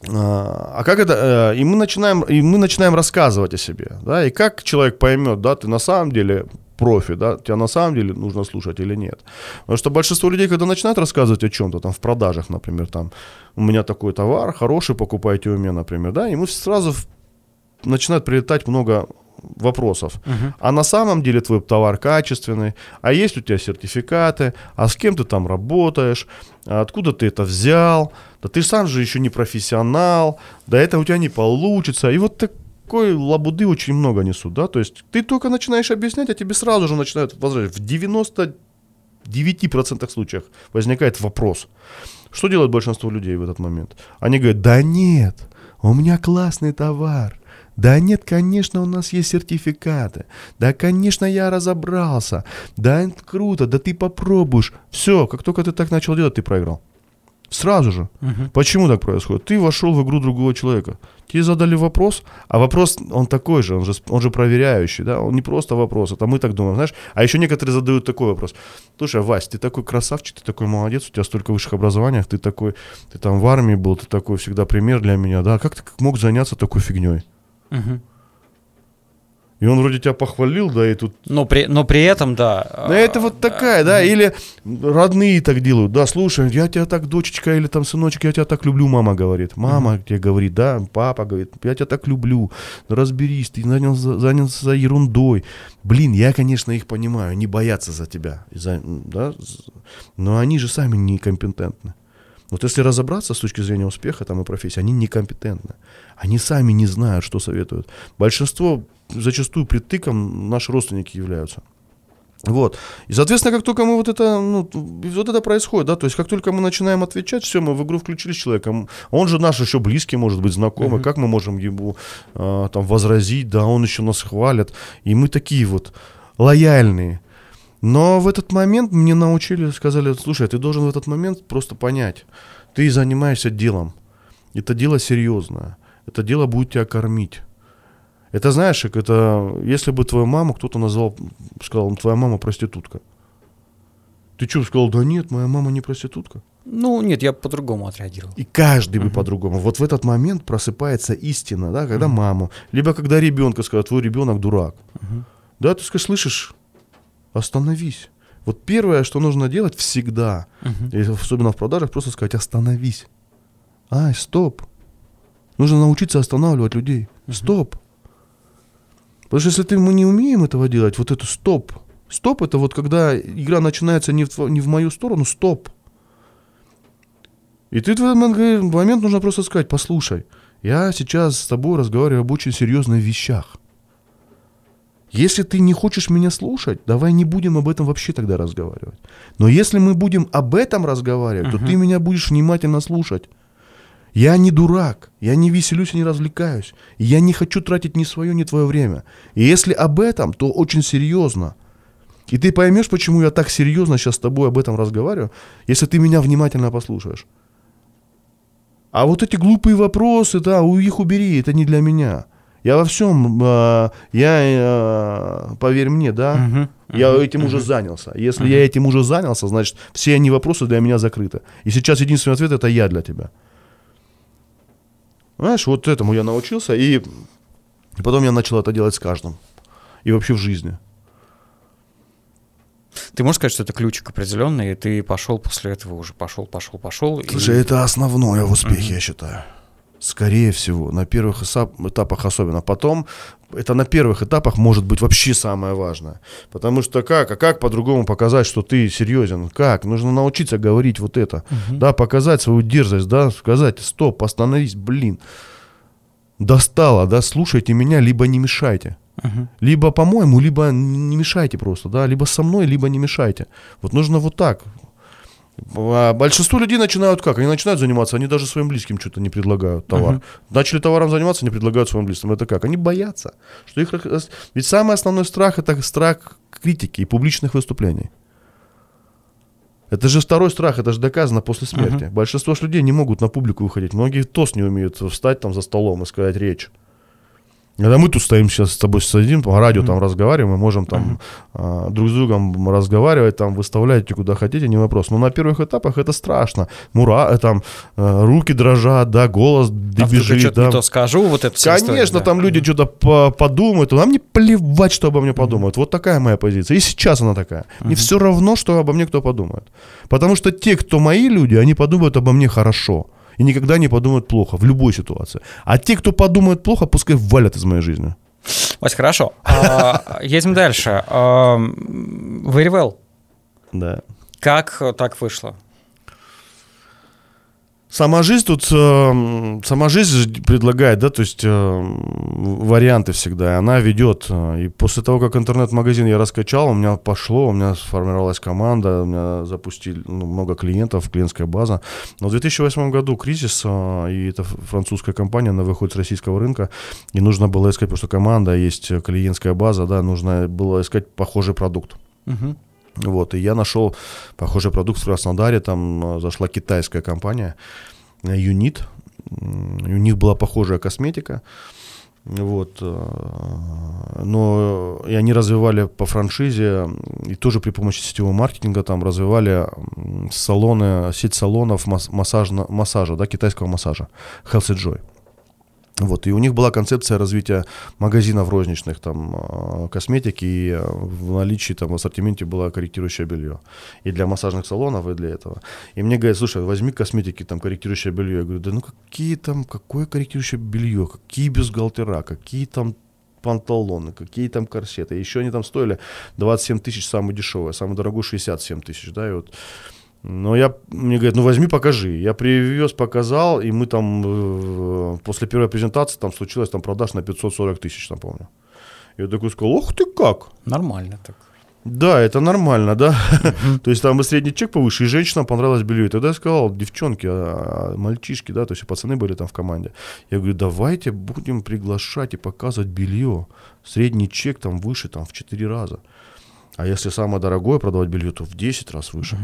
а, а как это? Э, и мы начинаем, и мы начинаем рассказывать о себе, да, и как человек поймет, да, ты на самом деле профи, да, тебя на самом деле нужно слушать или нет. Потому что большинство людей, когда начинают рассказывать о чем-то, там, в продажах, например, там, у меня такой товар, хороший, покупайте у меня, например, да, мы сразу начинает прилетать много вопросов. Uh-huh. А на самом деле твой товар качественный, а есть у тебя сертификаты, а с кем ты там работаешь, а откуда ты это взял, да ты сам же еще не профессионал, да это у тебя не получится. И вот такой лабуды очень много несут, да, то есть ты только начинаешь объяснять, а тебе сразу же начинают возвращать. В 99% случаев возникает вопрос. Что делает большинство людей в этот момент? Они говорят, да нет, у меня классный товар, да нет, конечно, у нас есть сертификаты. Да, конечно, я разобрался. Да, круто, да ты попробуешь. Все, как только ты так начал делать, ты проиграл. Сразу же. Угу. Почему так происходит? Ты вошел в игру другого человека. Тебе задали вопрос, а вопрос, он такой же, он же, он же проверяющий, да, он не просто вопрос, это мы так думаем, знаешь. А еще некоторые задают такой вопрос. Слушай, Вась, ты такой красавчик, ты такой молодец, у тебя столько высших образований, ты такой, ты там в армии был, ты такой всегда пример для меня, да, как ты мог заняться такой фигней? Угу. И он вроде тебя похвалил, да, и тут... Но при, но при этом, да. Да это вот такая, да, или родные так делают, да, слушай, я тебя так, дочечка, или там сыночек, я тебя так люблю, мама говорит. Мама mm тебе говорит, да, папа говорит, я тебя так люблю, разберись, ты занялся, занялся за ерундой. Блин, я, конечно, их понимаю, они боятся за тебя, за, да, но они же сами некомпетентны. Вот если разобраться с точки зрения успеха там и профессии, они некомпетентны. Они сами не знают, что советуют. Большинство, зачастую предтыком наши родственники являются. Вот. И, соответственно, как только мы вот это, ну, вот это происходит, да, то есть как только мы начинаем отвечать, все, мы в игру включились человеком. Он же наш еще близкий, может быть, знакомый, uh-huh. как мы можем ему э, там возразить, да, он еще нас хвалит. И мы такие вот лояльные. Но в этот момент мне научили, сказали, слушай, ты должен в этот момент просто понять, ты занимаешься делом. Это дело серьезное. Это дело будет тебя кормить. Это знаешь, как это, если бы твою маму кто-то назвал, сказал, твоя мама проститутка. Ты что, сказал, да нет, моя мама не проститутка. Ну, нет, я по-другому отреагировал. И каждый бы uh-huh. по-другому. Вот в этот момент просыпается истина, да, когда uh-huh. маму, либо когда ребенка скажут, твой ребенок дурак. Uh-huh. Да, ты скажешь, слышишь, остановись. Вот первое, что нужно делать всегда, uh-huh. особенно в продажах, просто сказать, остановись. Ай, стоп. Нужно научиться останавливать людей. Uh-huh. Стоп. Потому что если ты, мы не умеем этого делать, вот это стоп. Стоп это вот когда игра начинается не в, не в мою сторону, стоп. И ты в этот момент, нужно просто сказать, послушай, я сейчас с тобой разговариваю об очень серьезных вещах. Если ты не хочешь меня слушать, давай не будем об этом вообще тогда разговаривать. Но если мы будем об этом разговаривать, uh-huh. то ты меня будешь внимательно слушать. Я не дурак, я не веселюсь и не развлекаюсь. Я не хочу тратить ни свое, ни твое время. И если об этом, то очень серьезно. И ты поймешь, почему я так серьезно сейчас с тобой об этом разговариваю, если ты меня внимательно послушаешь. А вот эти глупые вопросы, да, их убери, это не для меня. Я во всем, э, я, э, поверь мне, да, uh-huh, uh-huh, я этим uh-huh. уже занялся. Если я этим уже занялся, значит, все они вопросы для меня закрыты. И сейчас единственный ответ это я для тебя. Знаешь, вот этому я научился, и, потом я начал это делать с каждым. И вообще в жизни. Ты можешь сказать, что это ключик определенный, и ты пошел после этого уже пошел, пошел, пошел. Слушай, и... это основное в успехе, mm-hmm. я считаю. Скорее всего, на первых этапах особенно. Потом, это на первых этапах может быть вообще самое важное. Потому что как, а как по-другому показать, что ты серьезен? Как? Нужно научиться говорить вот это. Угу. Да, показать свою дерзость, да, сказать, стоп, остановись, блин. Достало, да, слушайте меня, либо не мешайте. Угу. Либо, по-моему, либо не мешайте просто, да, либо со мной, либо не мешайте. Вот нужно вот так. А большинство людей начинают как? Они начинают заниматься, они даже своим близким что-то не предлагают товар. Uh-huh. Начали товаром заниматься, не предлагают своим близким. Это как? Они боятся. Что их... Ведь самый основной страх это страх критики и публичных выступлений. Это же второй страх, это же доказано после смерти. Uh-huh. Большинство людей не могут на публику выходить. Многие тост не умеют встать там за столом и сказать речь. Когда мы тут стоим сейчас с тобой сидим, по радио mm-hmm. там разговариваем, мы можем там mm-hmm. друг с другом разговаривать, там выставляйте куда хотите, не вопрос. Но на первых этапах это страшно. Мура, э, там э, руки дрожат, да, голос а бежит. Да. не то скажу, вот это Конечно, история, да. там люди mm-hmm. что-то по- подумают, нам не плевать, что обо мне подумают. Mm-hmm. Вот такая моя позиция. И сейчас она такая. Mm-hmm. Мне все равно, что обо мне кто подумает. Потому что те, кто мои люди, они подумают обо мне хорошо и никогда не подумают плохо в любой ситуации. А те, кто подумают плохо, пускай валят из моей жизни. Вась, хорошо. А, едем дальше. Very well. Да. Как так вышло? Сама жизнь тут, э, сама жизнь предлагает, да, то есть э, варианты всегда, она ведет. И после того, как интернет-магазин я раскачал, у меня пошло, у меня сформировалась команда, у меня запустили ну, много клиентов, клиентская база. Но в 2008 году кризис, э, и это французская компания, она выходит с российского рынка, и нужно было искать, потому что команда, есть клиентская база, да, нужно было искать похожий продукт. Uh-huh. Вот, и я нашел похожий продукт в Краснодаре, там э, зашла китайская компания Юнит, у них была похожая косметика, вот, э, но и они развивали по франшизе и тоже при помощи сетевого маркетинга там развивали салоны, сеть салонов массаж, массажа, да, китайского массажа, Healthy Joy. Вот, и у них была концепция развития магазинов розничных, там, а, косметики, и а, в наличии там в ассортименте было корректирующее белье. И для массажных салонов, и для этого. И мне говорят, слушай, возьми косметики, там, корректирующее белье. Я говорю, да ну какие там, какое корректирующее белье, какие бюстгальтера, какие там панталоны, какие там корсеты. Еще они там стоили 27 тысяч, самый дешевый, самый дорогой 67 тысяч, да, и вот но я, мне говорят, ну возьми, покажи. Я привез, показал, и мы там э, после первой презентации там случилось там продаж на 540 тысяч, там помню. Я такой сказал, ох ты как. Нормально так. Да, это нормально, да. то есть там и средний чек повыше, и женщинам понравилось белье. И тогда я сказал, девчонки, а, мальчишки, да, то есть пацаны были там в команде. Я говорю, давайте будем приглашать и показывать белье. Средний чек там выше, там в 4 раза. А если самое дорогое продавать белье, то в 10 раз выше.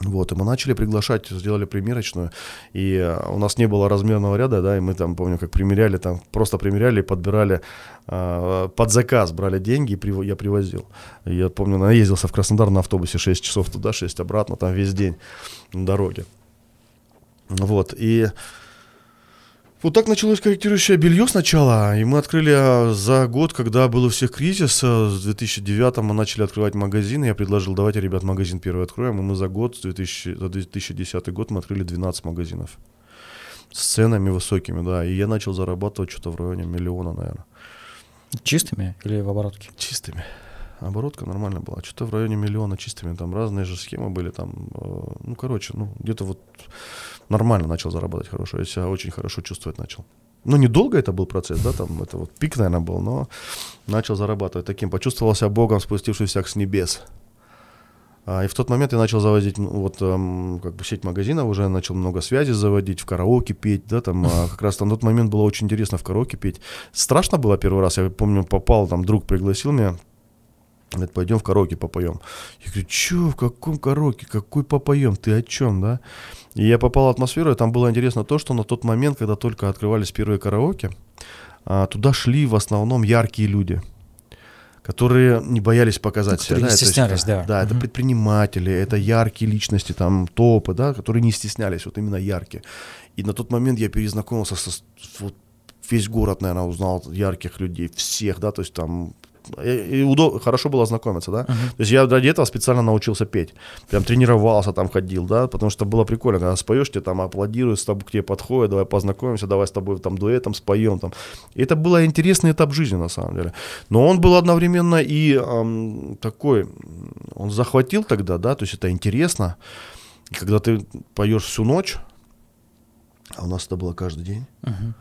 Вот, и мы начали приглашать, сделали примерочную, и э, у нас не было размерного ряда, да, и мы там, помню, как примеряли, там просто примеряли, подбирали э, под заказ, брали деньги, и прив... я привозил. И я помню, наездился в Краснодар на автобусе 6 часов туда, 6 обратно, там весь день на дороге. Вот, и вот так началось корректирующее белье сначала, и мы открыли а, за год, когда был у всех кризис, а, с 2009 мы начали открывать магазины, я предложил, давайте, ребят, магазин первый откроем, и мы за год, 2000, за 2010 год мы открыли 12 магазинов с ценами высокими, да, и я начал зарабатывать что-то в районе миллиона, наверное. Чистыми или в оборотке? Чистыми. Оборотка нормально была. Что-то в районе миллиона чистыми. Там разные же схемы были. Там, э, ну, короче, ну, где-то вот нормально начал зарабатывать хорошо. Я себя очень хорошо чувствовать начал. Ну, недолго это был процесс, да, там это вот пик, наверное, был, но начал зарабатывать таким. Почувствовал себя Богом, спустившимся с небес. А, и в тот момент я начал заводить, ну, вот, эм, как бы сеть магазинов, уже начал много связей заводить, в караоке петь, да, там, а как раз на тот момент было очень интересно в караоке петь. Страшно было первый раз, я помню, попал, там, друг пригласил меня, Говорит, пойдем в караоке попоем. Я говорю, что, в каком караоке, какой попоем, ты о чем, да? И я попал в атмосферу, и там было интересно то, что на тот момент, когда только открывались первые караоке, а, туда шли в основном яркие люди, которые не боялись показать которые себя. не стеснялись, да. Да, это предприниматели, это яркие личности, там, топы, да, которые не стеснялись, вот именно яркие. И на тот момент я перезнакомился со, вот, весь город, наверное, узнал ярких людей, всех, да, то есть там и удоб... хорошо было знакомиться, да. Uh-huh. То есть я ради этого специально научился петь. Прям тренировался, там ходил, да, потому что было прикольно, когда споешь, тебе там аплодируют, с тобой к тебе подходят, давай познакомимся, давай с тобой там дуэтом споем там. И это был интересный этап жизни на самом деле. Но он был одновременно и эм, такой, он захватил тогда, да, то есть это интересно. И когда ты поешь всю ночь, а у нас это было каждый день. Uh-huh.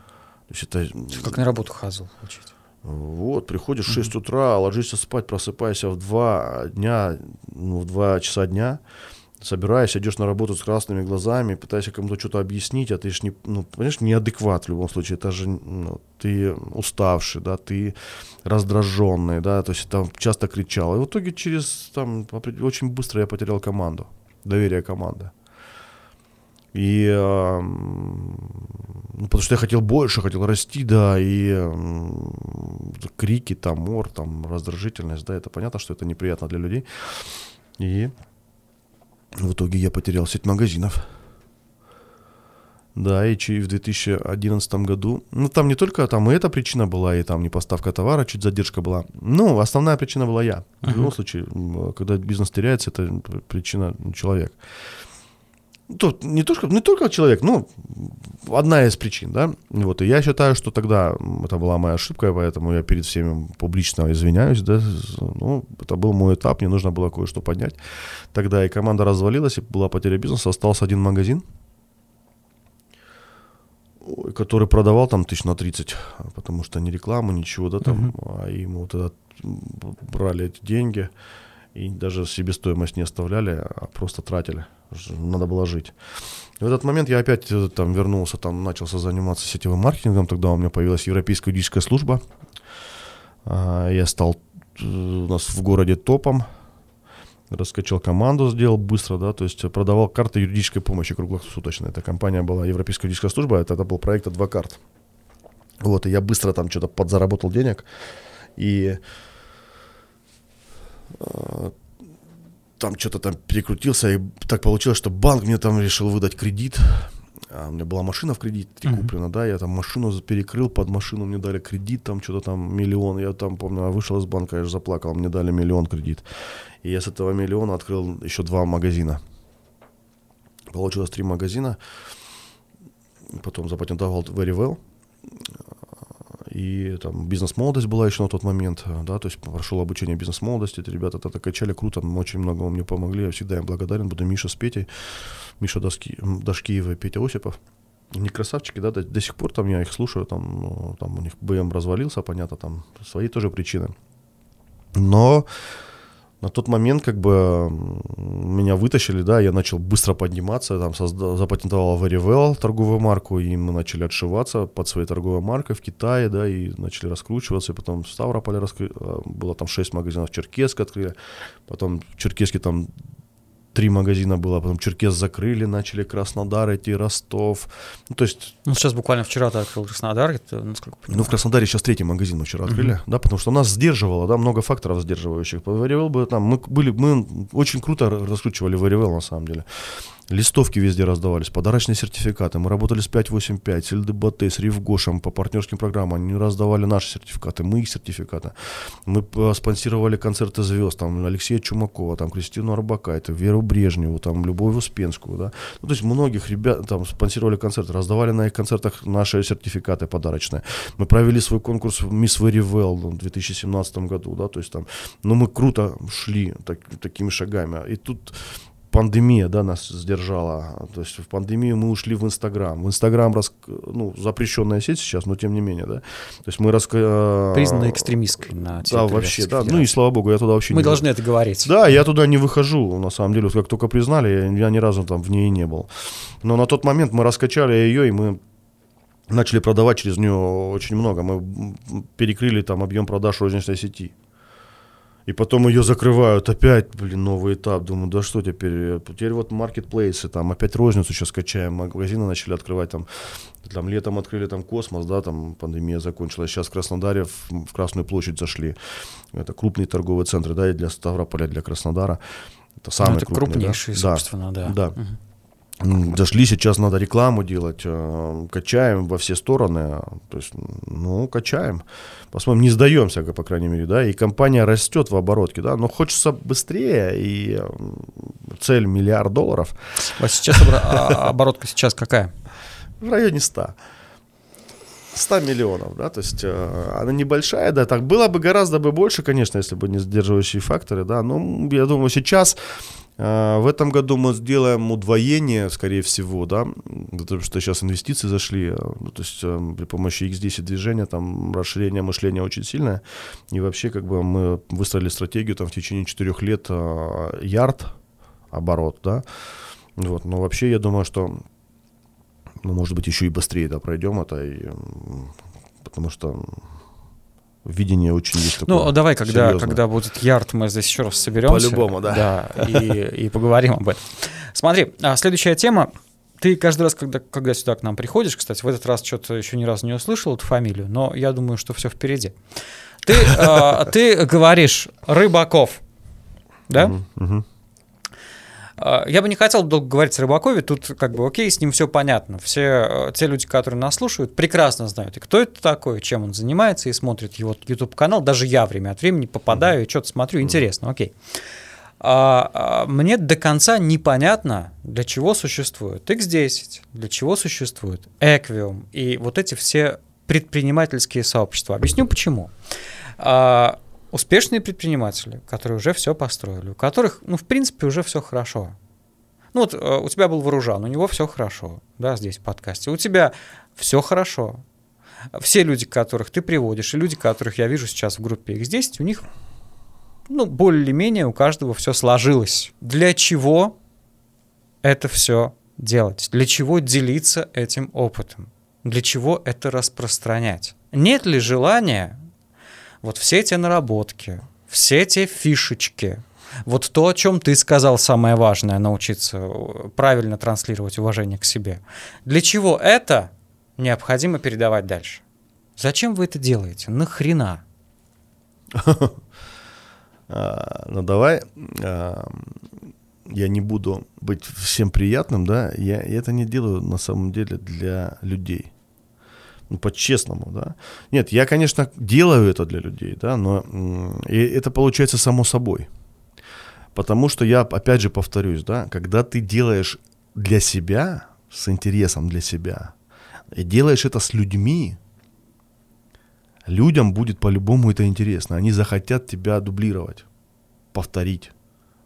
То есть это... Как на работу хазл учить. Вот, приходишь в 6 утра, ложишься спать, просыпаешься в 2 дня, ну, в 2 часа дня, собираешься, идешь на работу с красными глазами, пытаешься кому-то что-то объяснить, а ты же не, ну, понимаешь, неадекват в любом случае, это же, ну, ты уставший, да, ты раздраженный, да, то есть там часто кричал. И в итоге через, там, очень быстро я потерял команду, доверие команды. И э, ну, потому что я хотел больше, хотел расти, да, и э, крики, там, мор, там, раздражительность, да, это понятно, что это неприятно для людей. И в итоге я потерял сеть магазинов. Да, и в 2011 году, ну там не только там и эта причина была, и там не поставка товара, чуть задержка была. Ну, основная причина была я. В любом случае, когда бизнес теряется, это причина человек. Тут не, то, не только человек, ну, одна из причин, да. Вот, и я считаю, что тогда это была моя ошибка, поэтому я перед всеми публично извиняюсь, да. Ну, это был мой этап, мне нужно было кое-что поднять. Тогда и команда развалилась, и была потеря бизнеса, остался один магазин, который продавал там тысяч на 30, потому что не реклама, ничего, да, там, uh-huh. а ему вот это брали эти деньги и даже себестоимость не оставляли, а просто тратили надо было жить. И в этот момент я опять э, там вернулся, там начался заниматься сетевым маркетингом, тогда у меня появилась Европейская юридическая служба. А, я стал э, у нас в городе топом, раскачал команду, сделал быстро, да, то есть продавал карты юридической помощи круглосуточно. Эта компания была Европейская юридическая служба, это, это был проект «Адвокарт». Вот, и я быстро там что-то подзаработал денег, и э, там что-то там перекрутился, и так получилось, что банк мне там решил выдать кредит. А у меня была машина в кредит куплена, uh-huh. да, я там машину перекрыл, под машину мне дали кредит, там что-то там миллион, я там, помню, вышел из банка, я же заплакал, мне дали миллион кредит. И я с этого миллиона открыл еще два магазина. Получилось три магазина, потом запатентовал Very Well, и там бизнес-молодость была еще на тот момент, да, то есть прошел обучение бизнес-молодости, эти ребята это качали круто, очень много мне помогли, я всегда им благодарен, буду Миша с Петей, Миша Доски, Дашкиева и Петя Осипов. Не красавчики, да, до, до сих пор там я их слушаю, там, ну, там у них БМ развалился, понятно, там свои тоже причины. Но на тот момент как бы меня вытащили, да, я начал быстро подниматься, там созда- запатентовал Well торговую марку, и мы начали отшиваться под своей торговой маркой в Китае, да, и начали раскручиваться, и потом в Ставрополе раскры- э, было там 6 магазинов, Черкесск открыли, потом в Черкеске там три магазина было, потом Черкес закрыли, начали Краснодар идти, Ростов, ну, то есть Ну, сейчас буквально вчера ты открыл Краснодар, это, насколько ну, понимаю. в Краснодаре сейчас третий магазин мы вчера открыли, да, потому что нас сдерживало, да, много факторов сдерживающих. Варивел бы там, мы были, мы очень круто раскручивали Варивел на самом деле. Листовки везде раздавались, подарочные сертификаты. Мы работали с 585, с ЛДБТ, с Ривгошем по партнерским программам. Они раздавали наши сертификаты, мы их сертификаты. Мы э, спонсировали концерты звезд, там Алексея Чумакова, там Кристину Арбакайте, Веру Брежневу, там Любовь Успенскую, да. Ну, то есть многих ребят там спонсировали концерты, раздавали на их концертах наши сертификаты подарочные. Мы провели свой конкурс Miss Very Well в 2017 году, да, то есть там, ну, мы круто шли так- такими шагами. И тут пандемия, да, нас сдержала. То есть в пандемию мы ушли в Инстаграм. В Инстаграм, рас... ну, запрещенная сеть сейчас, но тем не менее, да. То есть мы рас... Признана экстремистской на Да, вообще, да. Ну и слава богу, я туда вообще Мы не должны это говорить. да, я туда не выхожу, на самом деле. Вот Как только признали, я, я ни разу там в ней не был. Но на тот момент мы раскачали ее, и мы начали продавать через нее очень много. Мы перекрыли там объем продаж розничной сети. И потом ее закрывают опять, блин, новый этап. Думаю, да что теперь? Теперь вот маркетплейсы, там опять розницу сейчас качаем, магазины начали открывать, там, там летом открыли там космос, да, там пандемия закончилась. Сейчас в Краснодаре в, в Красную площадь зашли. Это крупные торговые центры, да, и для Ставрополя, для Краснодара. Это Ну, самые это крупные, да. крупнейшие, Да. собственно, да. Да. М, Зашли, сейчас надо рекламу делать, э, качаем во все стороны, то есть, ну, качаем, посмотрим, не сдаемся, по крайней мере, да, и компания растет в оборотке, да, но хочется быстрее, и цель миллиард долларов. Вот сейчас а- оборотка сейчас какая? в районе 100. 100 миллионов, да, то есть э, она небольшая, да, так было бы гораздо бы больше, конечно, если бы не сдерживающие факторы, да, но я думаю, сейчас в этом году мы сделаем удвоение, скорее всего, да, потому что сейчас инвестиции зашли, э, ну, то есть э, при помощи X10 движения, там расширение мышления очень сильное, и вообще как бы мы выстроили стратегию там в течение четырех лет э, ярд оборот, да, вот, но вообще я думаю, что ну, может быть, еще и быстрее да, пройдем это, и, потому что видение очень есть такое. Ну, давай, когда, серьезное. когда будет ярд, мы здесь еще раз соберемся. По-любому, да. Да, и, и поговорим об этом. Смотри, а следующая тема. Ты каждый раз, когда, когда сюда к нам приходишь, кстати, в этот раз что-то еще ни разу не услышал эту фамилию, но я думаю, что все впереди. Ты, а, ты говоришь Рыбаков, да? Мгм. А, Я бы не хотел долго говорить о Рыбакове, тут как бы окей, с ним все понятно. Все э, те люди, которые нас слушают, прекрасно знают, и кто это такой, чем он занимается, и смотрят его YouTube-канал. Даже я время от времени попадаю и что-то смотрю, интересно, окей. А, а, мне до конца непонятно, для чего существует X10, для чего существует Equium и вот эти все предпринимательские сообщества. Объясню почему. А, успешные предприниматели, которые уже все построили, у которых, ну, в принципе, уже все хорошо. Ну, вот э, у тебя был Вооружан, у него все хорошо, да, здесь в подкасте. У тебя все хорошо. Все люди, которых ты приводишь, и люди, которых я вижу сейчас в группе X10, у них, ну, более-менее у каждого все сложилось. Для чего это все делать? Для чего делиться этим опытом? Для чего это распространять? Нет ли желания вот все те наработки, все те фишечки, вот то, о чем ты сказал, самое важное, научиться э, правильно транслировать уважение к себе. Для чего это необходимо передавать дальше? Зачем вы это делаете? Нахрена? А, ну давай, а, я не буду быть всем приятным, да, я это не делаю на самом деле для людей. Ну, по-честному, да. Нет, я, конечно, делаю это для людей, да, но и это получается само собой. Потому что я, опять же, повторюсь, да, когда ты делаешь для себя, с интересом для себя, и делаешь это с людьми, людям будет по-любому это интересно. Они захотят тебя дублировать, повторить.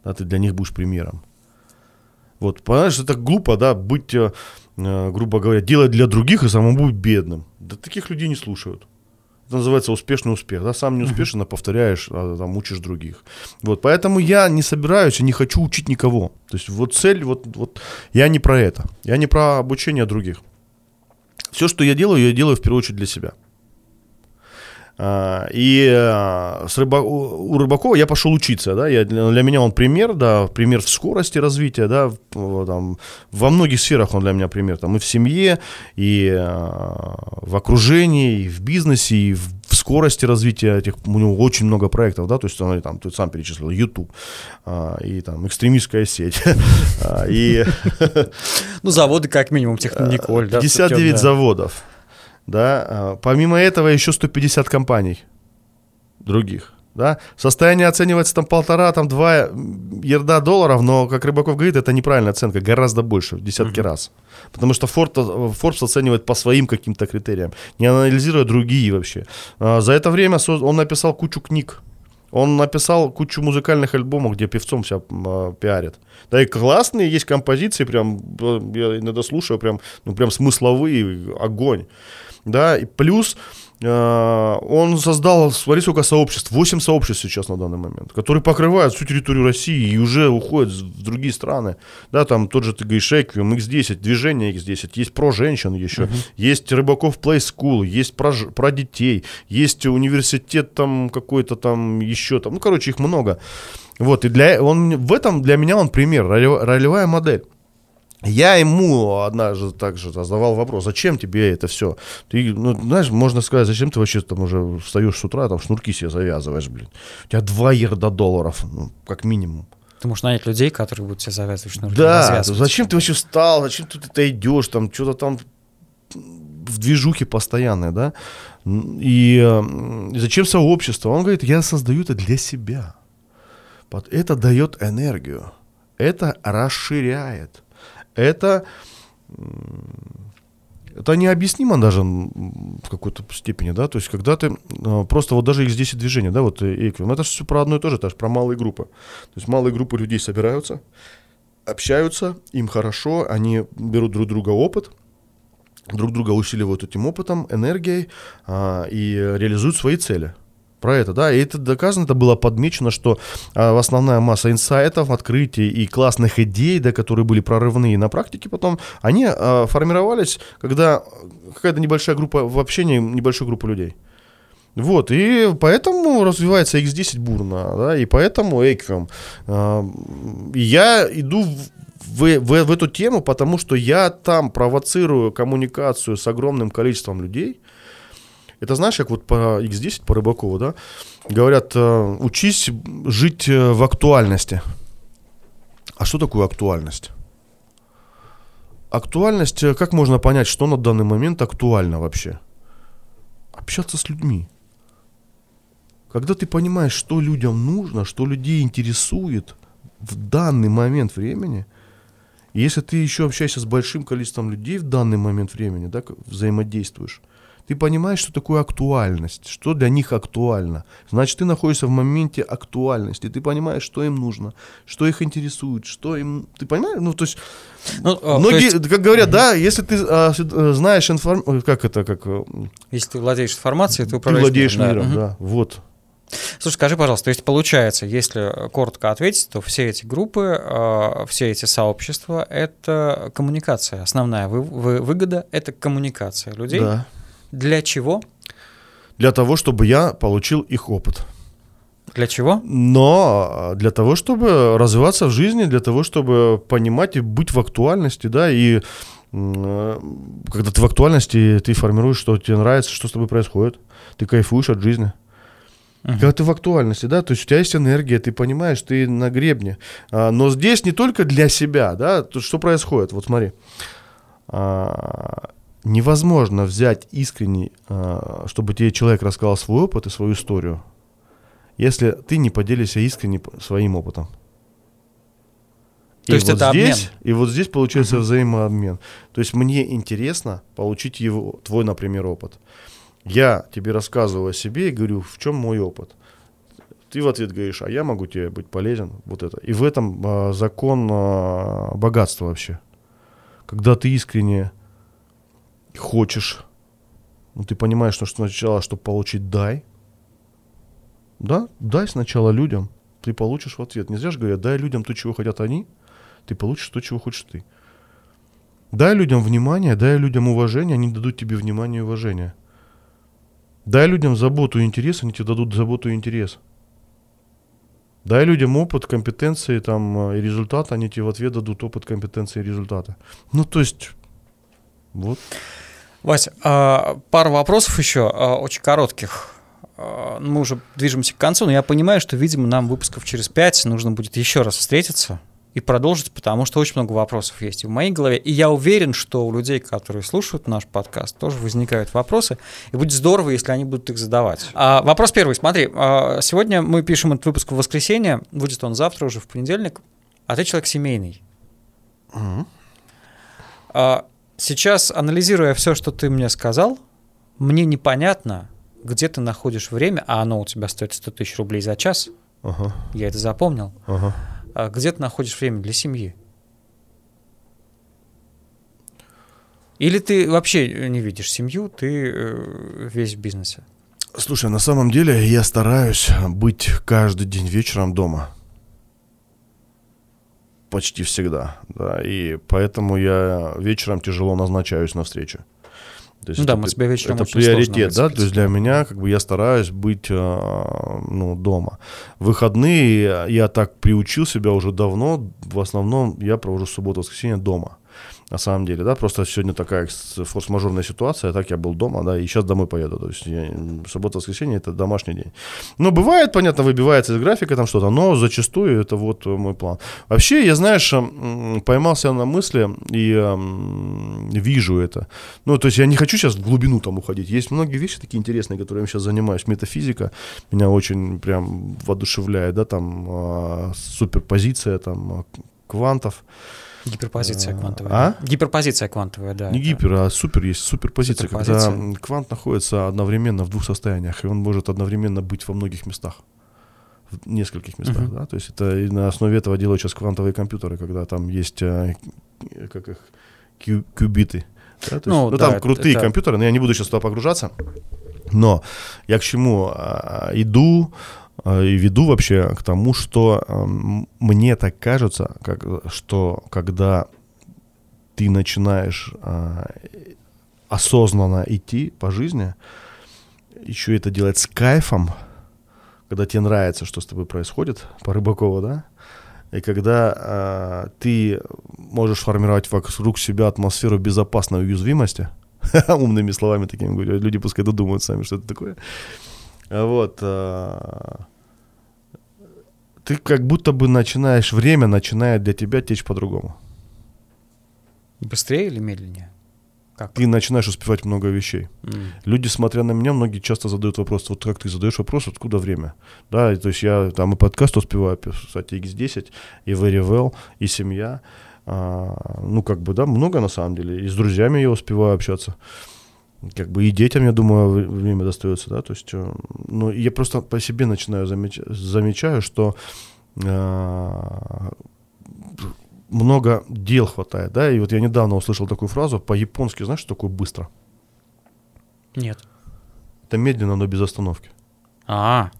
Да, ты для них будешь примером. Вот, понимаешь, это глупо, да, быть, э, грубо говоря, делать для других и самому быть бедным. Да таких людей не слушают. Это называется успешный успех. Да? Сам не успешен, а повторяешь, а там учишь других. Вот, поэтому я не собираюсь и не хочу учить никого. То есть вот цель, вот, вот я не про это. Я не про обучение других. Все, что я делаю, я делаю в первую очередь для себя. А, и а, с рыба, у Рыбакова я пошел учиться, да, я, для меня он пример, да, пример в скорости развития, да, там, во многих сферах он для меня пример, там, и в семье, и а, в окружении, и в бизнесе, и в, скорости развития этих, у него очень много проектов, да, то есть он там, ты сам перечислил, YouTube, и там экстремистская сеть, и... Ну, заводы как минимум, Технониколь, да. 59 заводов да, а, помимо этого еще 150 компаний других, да, состояние оценивается там полтора, там два ерда долларов, но, как Рыбаков говорит, это неправильная оценка, гораздо больше, в десятки mm-hmm. раз, потому что Forbes, Forbes оценивает по своим каким-то критериям, не анализируя другие вообще. А, за это время он написал кучу книг, он написал кучу музыкальных альбомов, где певцом вся э, пиарит. Да и классные есть композиции, прям, я иногда слушаю, прям, ну, прям смысловые, огонь да, и плюс э, он создал, смотри, сколько сообществ, 8 сообществ сейчас на данный момент, которые покрывают всю территорию России и уже уходят в другие страны, да, там тот же ты говоришь, Эквиум, X10, движение X10, есть про женщин еще, uh-huh. есть Рыбаков Play School, есть про, про детей, есть университет там какой-то там еще там, ну, короче, их много. Вот, и для, он, в этом для меня он пример, ролевая модель. Я ему однажды также задавал вопрос, зачем тебе это все? Ты, ну, знаешь, можно сказать, зачем ты вообще там уже встаешь с утра, там шнурки себе завязываешь, блин. У тебя два ерда долларов, ну, как минимум. Ты можешь нанять людей, которые будут тебе завязывать шнурки. Да, зачем ты вообще встал, зачем ты это идешь, там что-то там в движухе постоянной, да? И, э, и зачем сообщество? Он говорит, я создаю это для себя. Это дает энергию, это расширяет это, это необъяснимо даже в какой-то степени, да, то есть когда ты а, просто вот даже их здесь движения, да, вот Эквим, это все про одно и то же, это же про малые группы. То есть малые группы людей собираются, общаются, им хорошо, они берут друг друга опыт, друг друга усиливают этим опытом, энергией а, и реализуют свои цели про это, да, и это доказано, это было подмечено, что а, основная масса инсайтов, открытий и классных идей, да, которые были прорывные на практике потом, они а, формировались, когда какая-то небольшая группа в общении, небольшой группа людей. Вот, и поэтому развивается X10 бурно, да, и поэтому Equium. А, я иду в, в, в эту тему, потому что я там провоцирую коммуникацию с огромным количеством людей, это знаешь, как вот по X10, по Рыбакову, да, говорят, э, учись жить э, в актуальности. А что такое актуальность? Актуальность, э, как можно понять, что на данный момент актуально вообще? Общаться с людьми. Когда ты понимаешь, что людям нужно, что людей интересует в данный момент времени, если ты еще общаешься с большим количеством людей в данный момент времени, да, взаимодействуешь, ты понимаешь, что такое актуальность, что для них актуально. Значит, ты находишься в моменте актуальности, ты понимаешь, что им нужно, что их интересует, что им... Ты понимаешь? Ну, то есть... Ну, многие, то есть... как говорят, да, если ты а, знаешь информацию, как это, как... Э, если ты владеешь информацией, ты управляешь Ты владеешь миром, миром да, да, вот. Слушай, скажи, пожалуйста, то есть получается, если коротко ответить, то все эти группы, а, все эти сообщества — это коммуникация. Основная выгода — это коммуникация людей. Да. Для чего? Для того, чтобы я получил их опыт. Для чего? Но а, для того, чтобы развиваться в жизни, для того, чтобы понимать и быть в актуальности, да, и э, когда ты в актуальности, ты формируешь, что тебе нравится, что с тобой происходит, ты кайфуешь от жизни. Uh-huh. Когда ты в актуальности, да, то есть у тебя есть энергия, ты понимаешь, ты на гребне. А, но здесь не только для себя, да, тут что происходит, вот смотри. А, невозможно взять искренний, а, чтобы тебе человек рассказал свой опыт и свою историю, если ты не поделишься искренне своим опытом. То и есть вот это здесь, обмен. И вот здесь получается uh-huh. взаимообмен. То есть мне интересно получить его, твой, например, опыт. Я тебе рассказываю о себе и говорю, в чем мой опыт. Ты в ответ говоришь, а я могу тебе быть полезен. Вот это. И в этом а, закон а, богатства вообще. Когда ты искренне хочешь Ну, ты понимаешь, что сначала, чтобы получить, дай. Да, дай сначала людям, ты получишь в ответ. Не зря же говорят, дай людям то, чего хотят они, ты получишь то, чего хочешь ты. Дай людям внимание, дай людям уважение, они дадут тебе внимание и уважение. Дай людям заботу и интерес, они тебе дадут заботу и интерес. Дай людям опыт, компетенции там, э, и результат, они тебе в ответ дадут опыт, компетенции и результата. Ну, то есть, вот. Вася, а, пару вопросов еще, а, очень коротких. А, Мы уже движемся к концу, но я понимаю, что, видимо, нам выпусков через пять нужно будет еще раз встретиться и продолжить, потому что очень много вопросов есть и в моей голове. И я уверен, что у людей, которые слушают наш подкаст, тоже возникают вопросы. И будет здорово, если они будут их задавать. А, вопрос первый. Смотри, сегодня мы пишем этот выпуск в воскресенье, будет он завтра уже в понедельник. А ты человек семейный. А, сейчас, анализируя все, что ты мне сказал, мне непонятно, где ты находишь время, а оно у тебя стоит 100 тысяч рублей за час, Ага, я это запомнил, ага. а где ты находишь время для семьи? Или ты вообще не видишь семью, ты э, весь в бизнесе? Слушай, на самом деле я стараюсь быть каждый день вечером дома. Почти всегда, да, и поэтому я вечером тяжело назначаюсь на встречу. То есть Ну да, это мы при- тебя вечером Это приоритет, да, то есть для меня, как бы, я стараюсь быть, э, ну, дома. Выходные я так приучил себя уже давно, в основном я провожу субботу-воскресенье дома. На самом деле, да, просто сегодня такая форс-мажорная ситуация, так я был дома, да, и сейчас домой поеду, то есть я- суббота-воскресенье это домашний день. Но бывает, понятно, выбивается из графика там что-то, но зачастую это вот э, мой план. Вообще, я, знаешь, поймался на мысли и м, вижу это. Ну, то есть я не хочу сейчас в глубину там уходить. Есть многие вещи такие интересные, которыми я сейчас занимаюсь. Метафизика меня очень прям воодушевляет, да, там а, суперпозиция, там а, квантов. Гиперпозиция А, квантовая. а? Гиперпозиция квантовая, да. Не это- гипер, а супер есть суперпозиция, когда Суперпозиция. м, квант находится одновременно в двух состояниях, и он может одновременно быть во многих местах. В нескольких местах, Мгм. да. То есть это на основе этого делают сейчас квантовые компьютеры, когда там есть э, как их кюбиты. Да, то есть, Ну, ну, да, там крутые это- компьютеры, но я не буду сейчас туда погружаться. Но я к чему а, иду и веду вообще к тому, что ам, мне так кажется, как, что когда ты начинаешь а, осознанно идти по жизни, еще это делать с кайфом, когда тебе нравится, что с тобой происходит, по Рыбакову, да, и когда а, ты можешь формировать вокруг себя атмосферу безопасной уязвимости, умными словами такими говорю, люди пускай додумают сами, что это такое, вот, а, ты как будто бы начинаешь, время начинает для тебя течь по-другому. Быстрее или медленнее? Как? Ты начинаешь успевать много вещей. М. Люди, смотря на меня, многие часто задают вопрос, вот как ты задаешь вопрос, откуда время? Да, то есть я там и подкаст успеваю писать, и X10, и Very Well, и семья. А, ну, как бы, да, много на самом деле. И с друзьями я успеваю общаться. Как бы и детям, я думаю, вре- время достается, да, то есть, э, ну, я просто по себе начинаю замечать, замечаю, что а, много дел хватает, да, и вот я недавно услышал такую фразу, по-японски, знаешь, что такое быстро? Нет. Это медленно, но без остановки. А.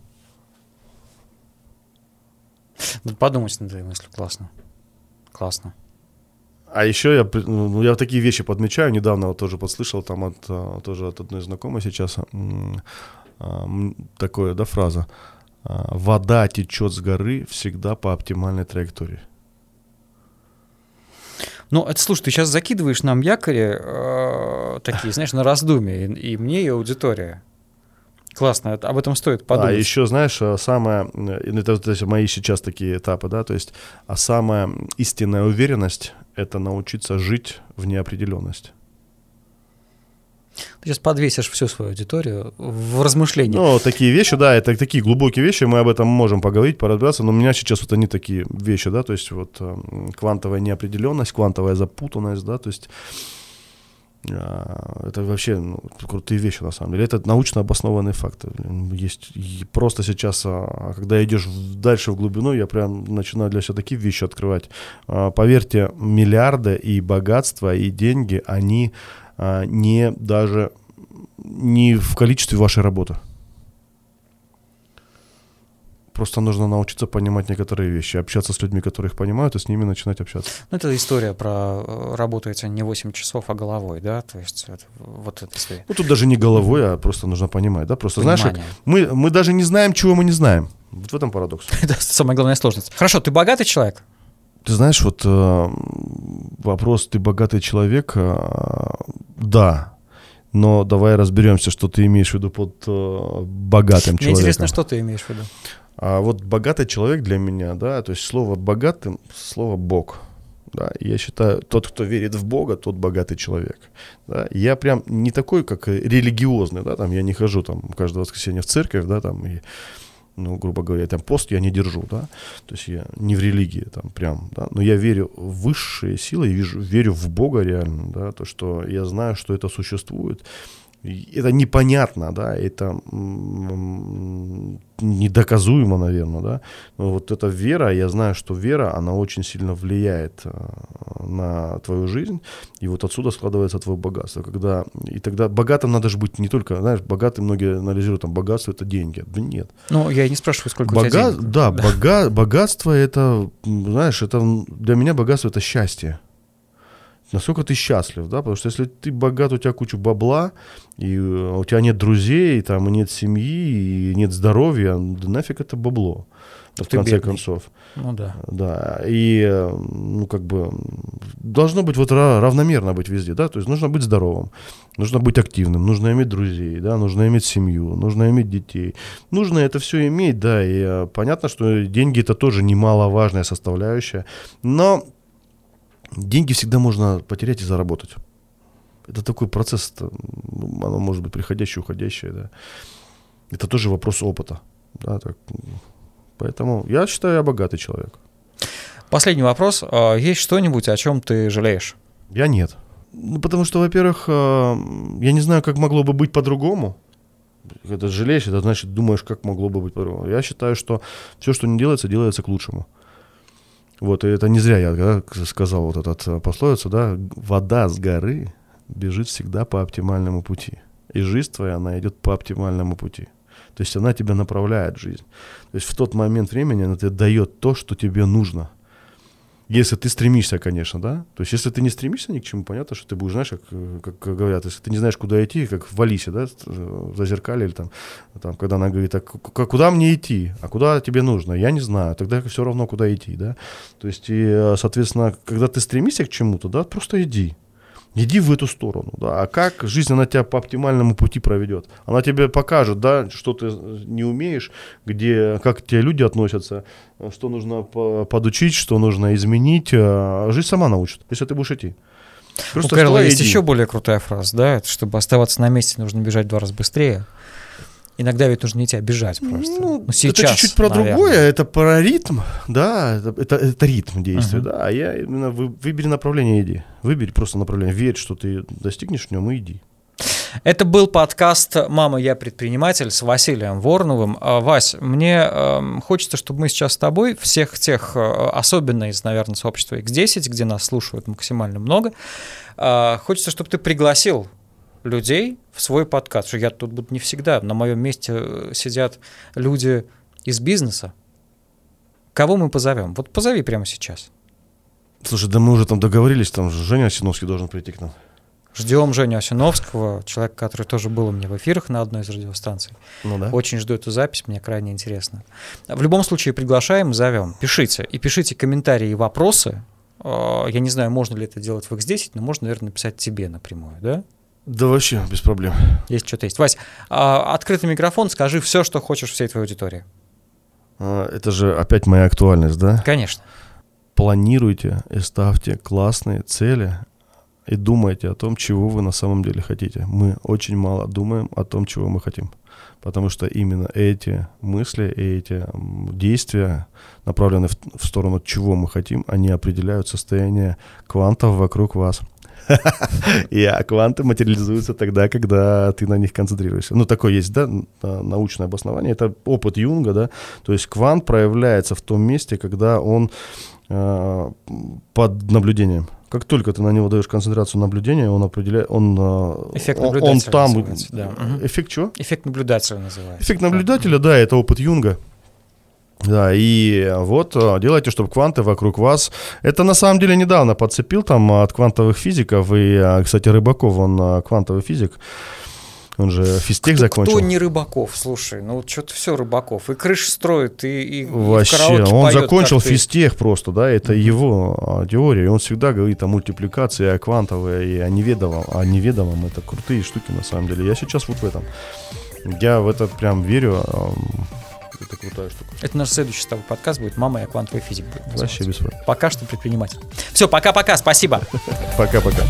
Надо подумать над этой мыслью. Классно. Классно. А еще я, при- ну, я такие вещи подмечаю, недавно вот тоже подслышал там от, а, тоже от одной знакомой сейчас а, такое, да, фраза. А, Вода течет с горы всегда по оптимальной траектории. Ну, это, слушай, ты сейчас закидываешь нам якори э, такие, знаешь, на раздумье, и, и мне, и аудитория. Классно, это- об этом стоит подумать. А еще, знаешь, самое, э, ну, это эти мои сейчас такие этапы, да, то есть, а самая истинная уверенность — это научиться жить в неопределенности. Ты сейчас подвесишь всю свою аудиторию в размышлении. Ну, такие вещи, да, это такие глубокие вещи, мы об этом можем поговорить, поразбираться, но у меня сейчас вот они такие вещи, да, то есть вот эм, квантовая неопределенность, квантовая запутанность, да, то есть это вообще ну, крутые вещи на самом деле. Это научно обоснованные факты. Есть просто сейчас, а, когда идешь дальше в глубину, я прям начинаю для себя такие вещи открывать. А, Поверьте, миллиарды и богатство, и деньги, они а, не даже не в количестве вашей работы. Просто нужно научиться понимать некоторые вещи, общаться с людьми, которые их понимают, и с ними начинать общаться. Ну, это история про э, работаете не 8 часов, а головой, да? То есть это, вот это история. Ну, тут даже не головой, а просто нужно понимать, да? Просто, знаешь, Понимание. мы, мы даже не знаем, чего мы не знаем. Вот в этом парадокс. Это самая главная сложность. Хорошо, ты богатый человек? Ты знаешь, вот э, вопрос, ты богатый человек, э, да. Но давай разберемся, что ты имеешь в виду под э, богатым Мне человеком. интересно, что ты имеешь в виду. А вот богатый человек для меня, да, то есть слово богатым, слово Бог. Да, я считаю, тот, кто верит в Бога, тот богатый человек. Да. Я прям не такой, как религиозный, да, там я не хожу там каждое воскресенье в церковь, да, там и, ну, грубо говоря, там пост я не держу, да, то есть я не в религии там прям, да, но я верю в высшие силы, и вижу, верю в Бога реально, да, то, что я знаю, что это существует, это непонятно, да, это недоказуемо, наверное, да. Но вот эта вера, я знаю, что вера, она очень сильно влияет э, на твою жизнь, и вот отсюда складывается твое богатство. Когда, и тогда богатым надо же быть не только, знаешь, богатым многие анализируют, там, богатство это деньги. Да нет. Ну, я не спрашиваю, сколько у тебя Бога- денег. Да, бога- богатство это, знаешь, это для меня богатство это счастье. Насколько ты счастлив, да? Потому что если ты богат, у тебя куча бабла, и э, у тебя нет друзей, там, и нет семьи, и нет здоровья, да нафиг это бабло, в ты конце бедный. концов. Ну да. Да, и, ну, как бы, должно быть вот ра- равномерно быть везде, да, то есть нужно быть здоровым, нужно быть активным, нужно иметь друзей, да, нужно иметь семью, нужно иметь детей. Нужно это все иметь, да, и э, понятно, что деньги это тоже немаловажная составляющая, но деньги всегда можно потерять и заработать. Это такой процесс, это, оно может быть приходящее, уходящее, да. Это тоже вопрос опыта, да, так, поэтому я считаю, я богатый человек. Последний вопрос. А, Есть что-нибудь, о чем ты жалеешь? Я нет. Ну, потому что, во-первых, э, я не знаю, как могло бы быть по-другому. Когда жалеешь, это значит, думаешь, как могло бы быть по-другому. Я считаю, что все, что не делается, делается к лучшему. Вот, и это не зря я да, сказал вот этот э, пословицу, да, вода с горы бежит всегда по оптимальному пути. И жизнь твоя, она идет по оптимальному пути. То есть она тебя направляет жизнь. То есть в тот момент времени она тебе дает то, что тебе нужно. Если ты стремишься, конечно, да. То есть, если ты не стремишься ни к чему, понятно, что ты будешь, знаешь, как, э, как говорят, если ты не знаешь, куда идти, как в Алисе, да, э, в зазеркале или там, там, когда она говорит, а куда мне идти, а куда тебе нужно, я не знаю, тогда все равно, куда идти, да. То есть, и, э, соответственно, когда ты стремишься к чему-то, да, просто иди. Иди в эту сторону, да. А как жизнь, она тебя по оптимальному пути проведет? Она тебе покажет, да, что ты э, не умеешь, где, как к тебе люди относятся, э, что нужно по- подучить, что нужно изменить. а Жизнь сама научит, если ты будешь идти. У Просто вставай и есть иди. еще более крутая фраза, да, это чтобы оставаться на месте, нужно бежать в два раза быстрее. Иногда ведь нужно идти, а бежать просто. Ну, Ну, сейчас, это чуть-чуть про наверное. другое, это про ритм, да, это, это, это ритм действия, Мгм. да, а я именно вы- выбери направление, иди, выбери просто направление, верь, что ты достигнешь в нем и иди. Это был подкаст «Мама, я предприниматель» с Василием Вороновым. А, Вась, мне эм, хочется, чтобы мы сейчас с тобой, всех тех, э, особенно из, наверное, сообщества X10, где нас слушают максимально много, э, хочется, чтобы ты пригласил людей в свой подкаст. Что я тут буду не всегда. На моем месте э, сидят люди из бизнеса. Кого мы позовем? Вот позови прямо сейчас. Слушай, да мы уже там договорились, там же Женя Осиновский должен прийти к нам. Ждем Женю Осиновского, человека, который тоже был у меня в эфирах на одной из радиостанций. Ну да. Очень жду эту запись, мне крайне интересно. В любом случае приглашаем, зовем. Пишите. И пишите комментарии и вопросы. Э, Я не знаю, можно ли это делать в X10, но можно, наверное, написать тебе напрямую, да? Да вообще, без проблем. Есть что-то есть. Вась, а, открытый микрофон, скажи все, что хочешь всей твоей аудитории. А, Это же опять моя актуальность, да? Конечно. Планируйте и ставьте классные цели и думайте о том, чего вы на самом деле хотите. Мы очень мало думаем о том, чего мы хотим. Потому что именно эти мысли и эти действия, направленные в, в сторону чего мы хотим, они определяют состояние квантов вокруг вас. И кванты материализуются тогда, когда ты на них концентрируешься. Ну, такое есть, да, научное обоснование. Это опыт Юнга, да. То есть квант проявляется в том месте, когда он э, под наблюдением. Как только ты на него даешь концентрацию наблюдения, он определяет, он, э, Эффект он, он там... да. Эффект чего? Эффект наблюдателя называется. Эффект наблюдателя, да, это опыт Юнга. Да, и вот э, делайте, чтобы кванты вокруг вас. Это на самом деле недавно подцепил там от квантовых физиков. И, э, кстати, Рыбаков, он э, квантовый физик. Он же физтех Кто, закончил. кто не Рыбаков, слушай, ну вот что-то все Рыбаков. И крыш строит, и, и, и Вообще, караоке он поет, закончил ты. физтех просто, да, это его а, теория. И он всегда говорит о мультипликации, о квантовой и о неведомом. О неведомом это крутые штуки на самом деле. Я сейчас вот в этом. Я в это прям верю. Это крутая штука. Это наш следующий с тобой подкаст будет «Мама, я квантовый физик» будет называться. Вообще без проблем. Пока что предприниматель. Все, пока-пока, спасибо. Пока-пока.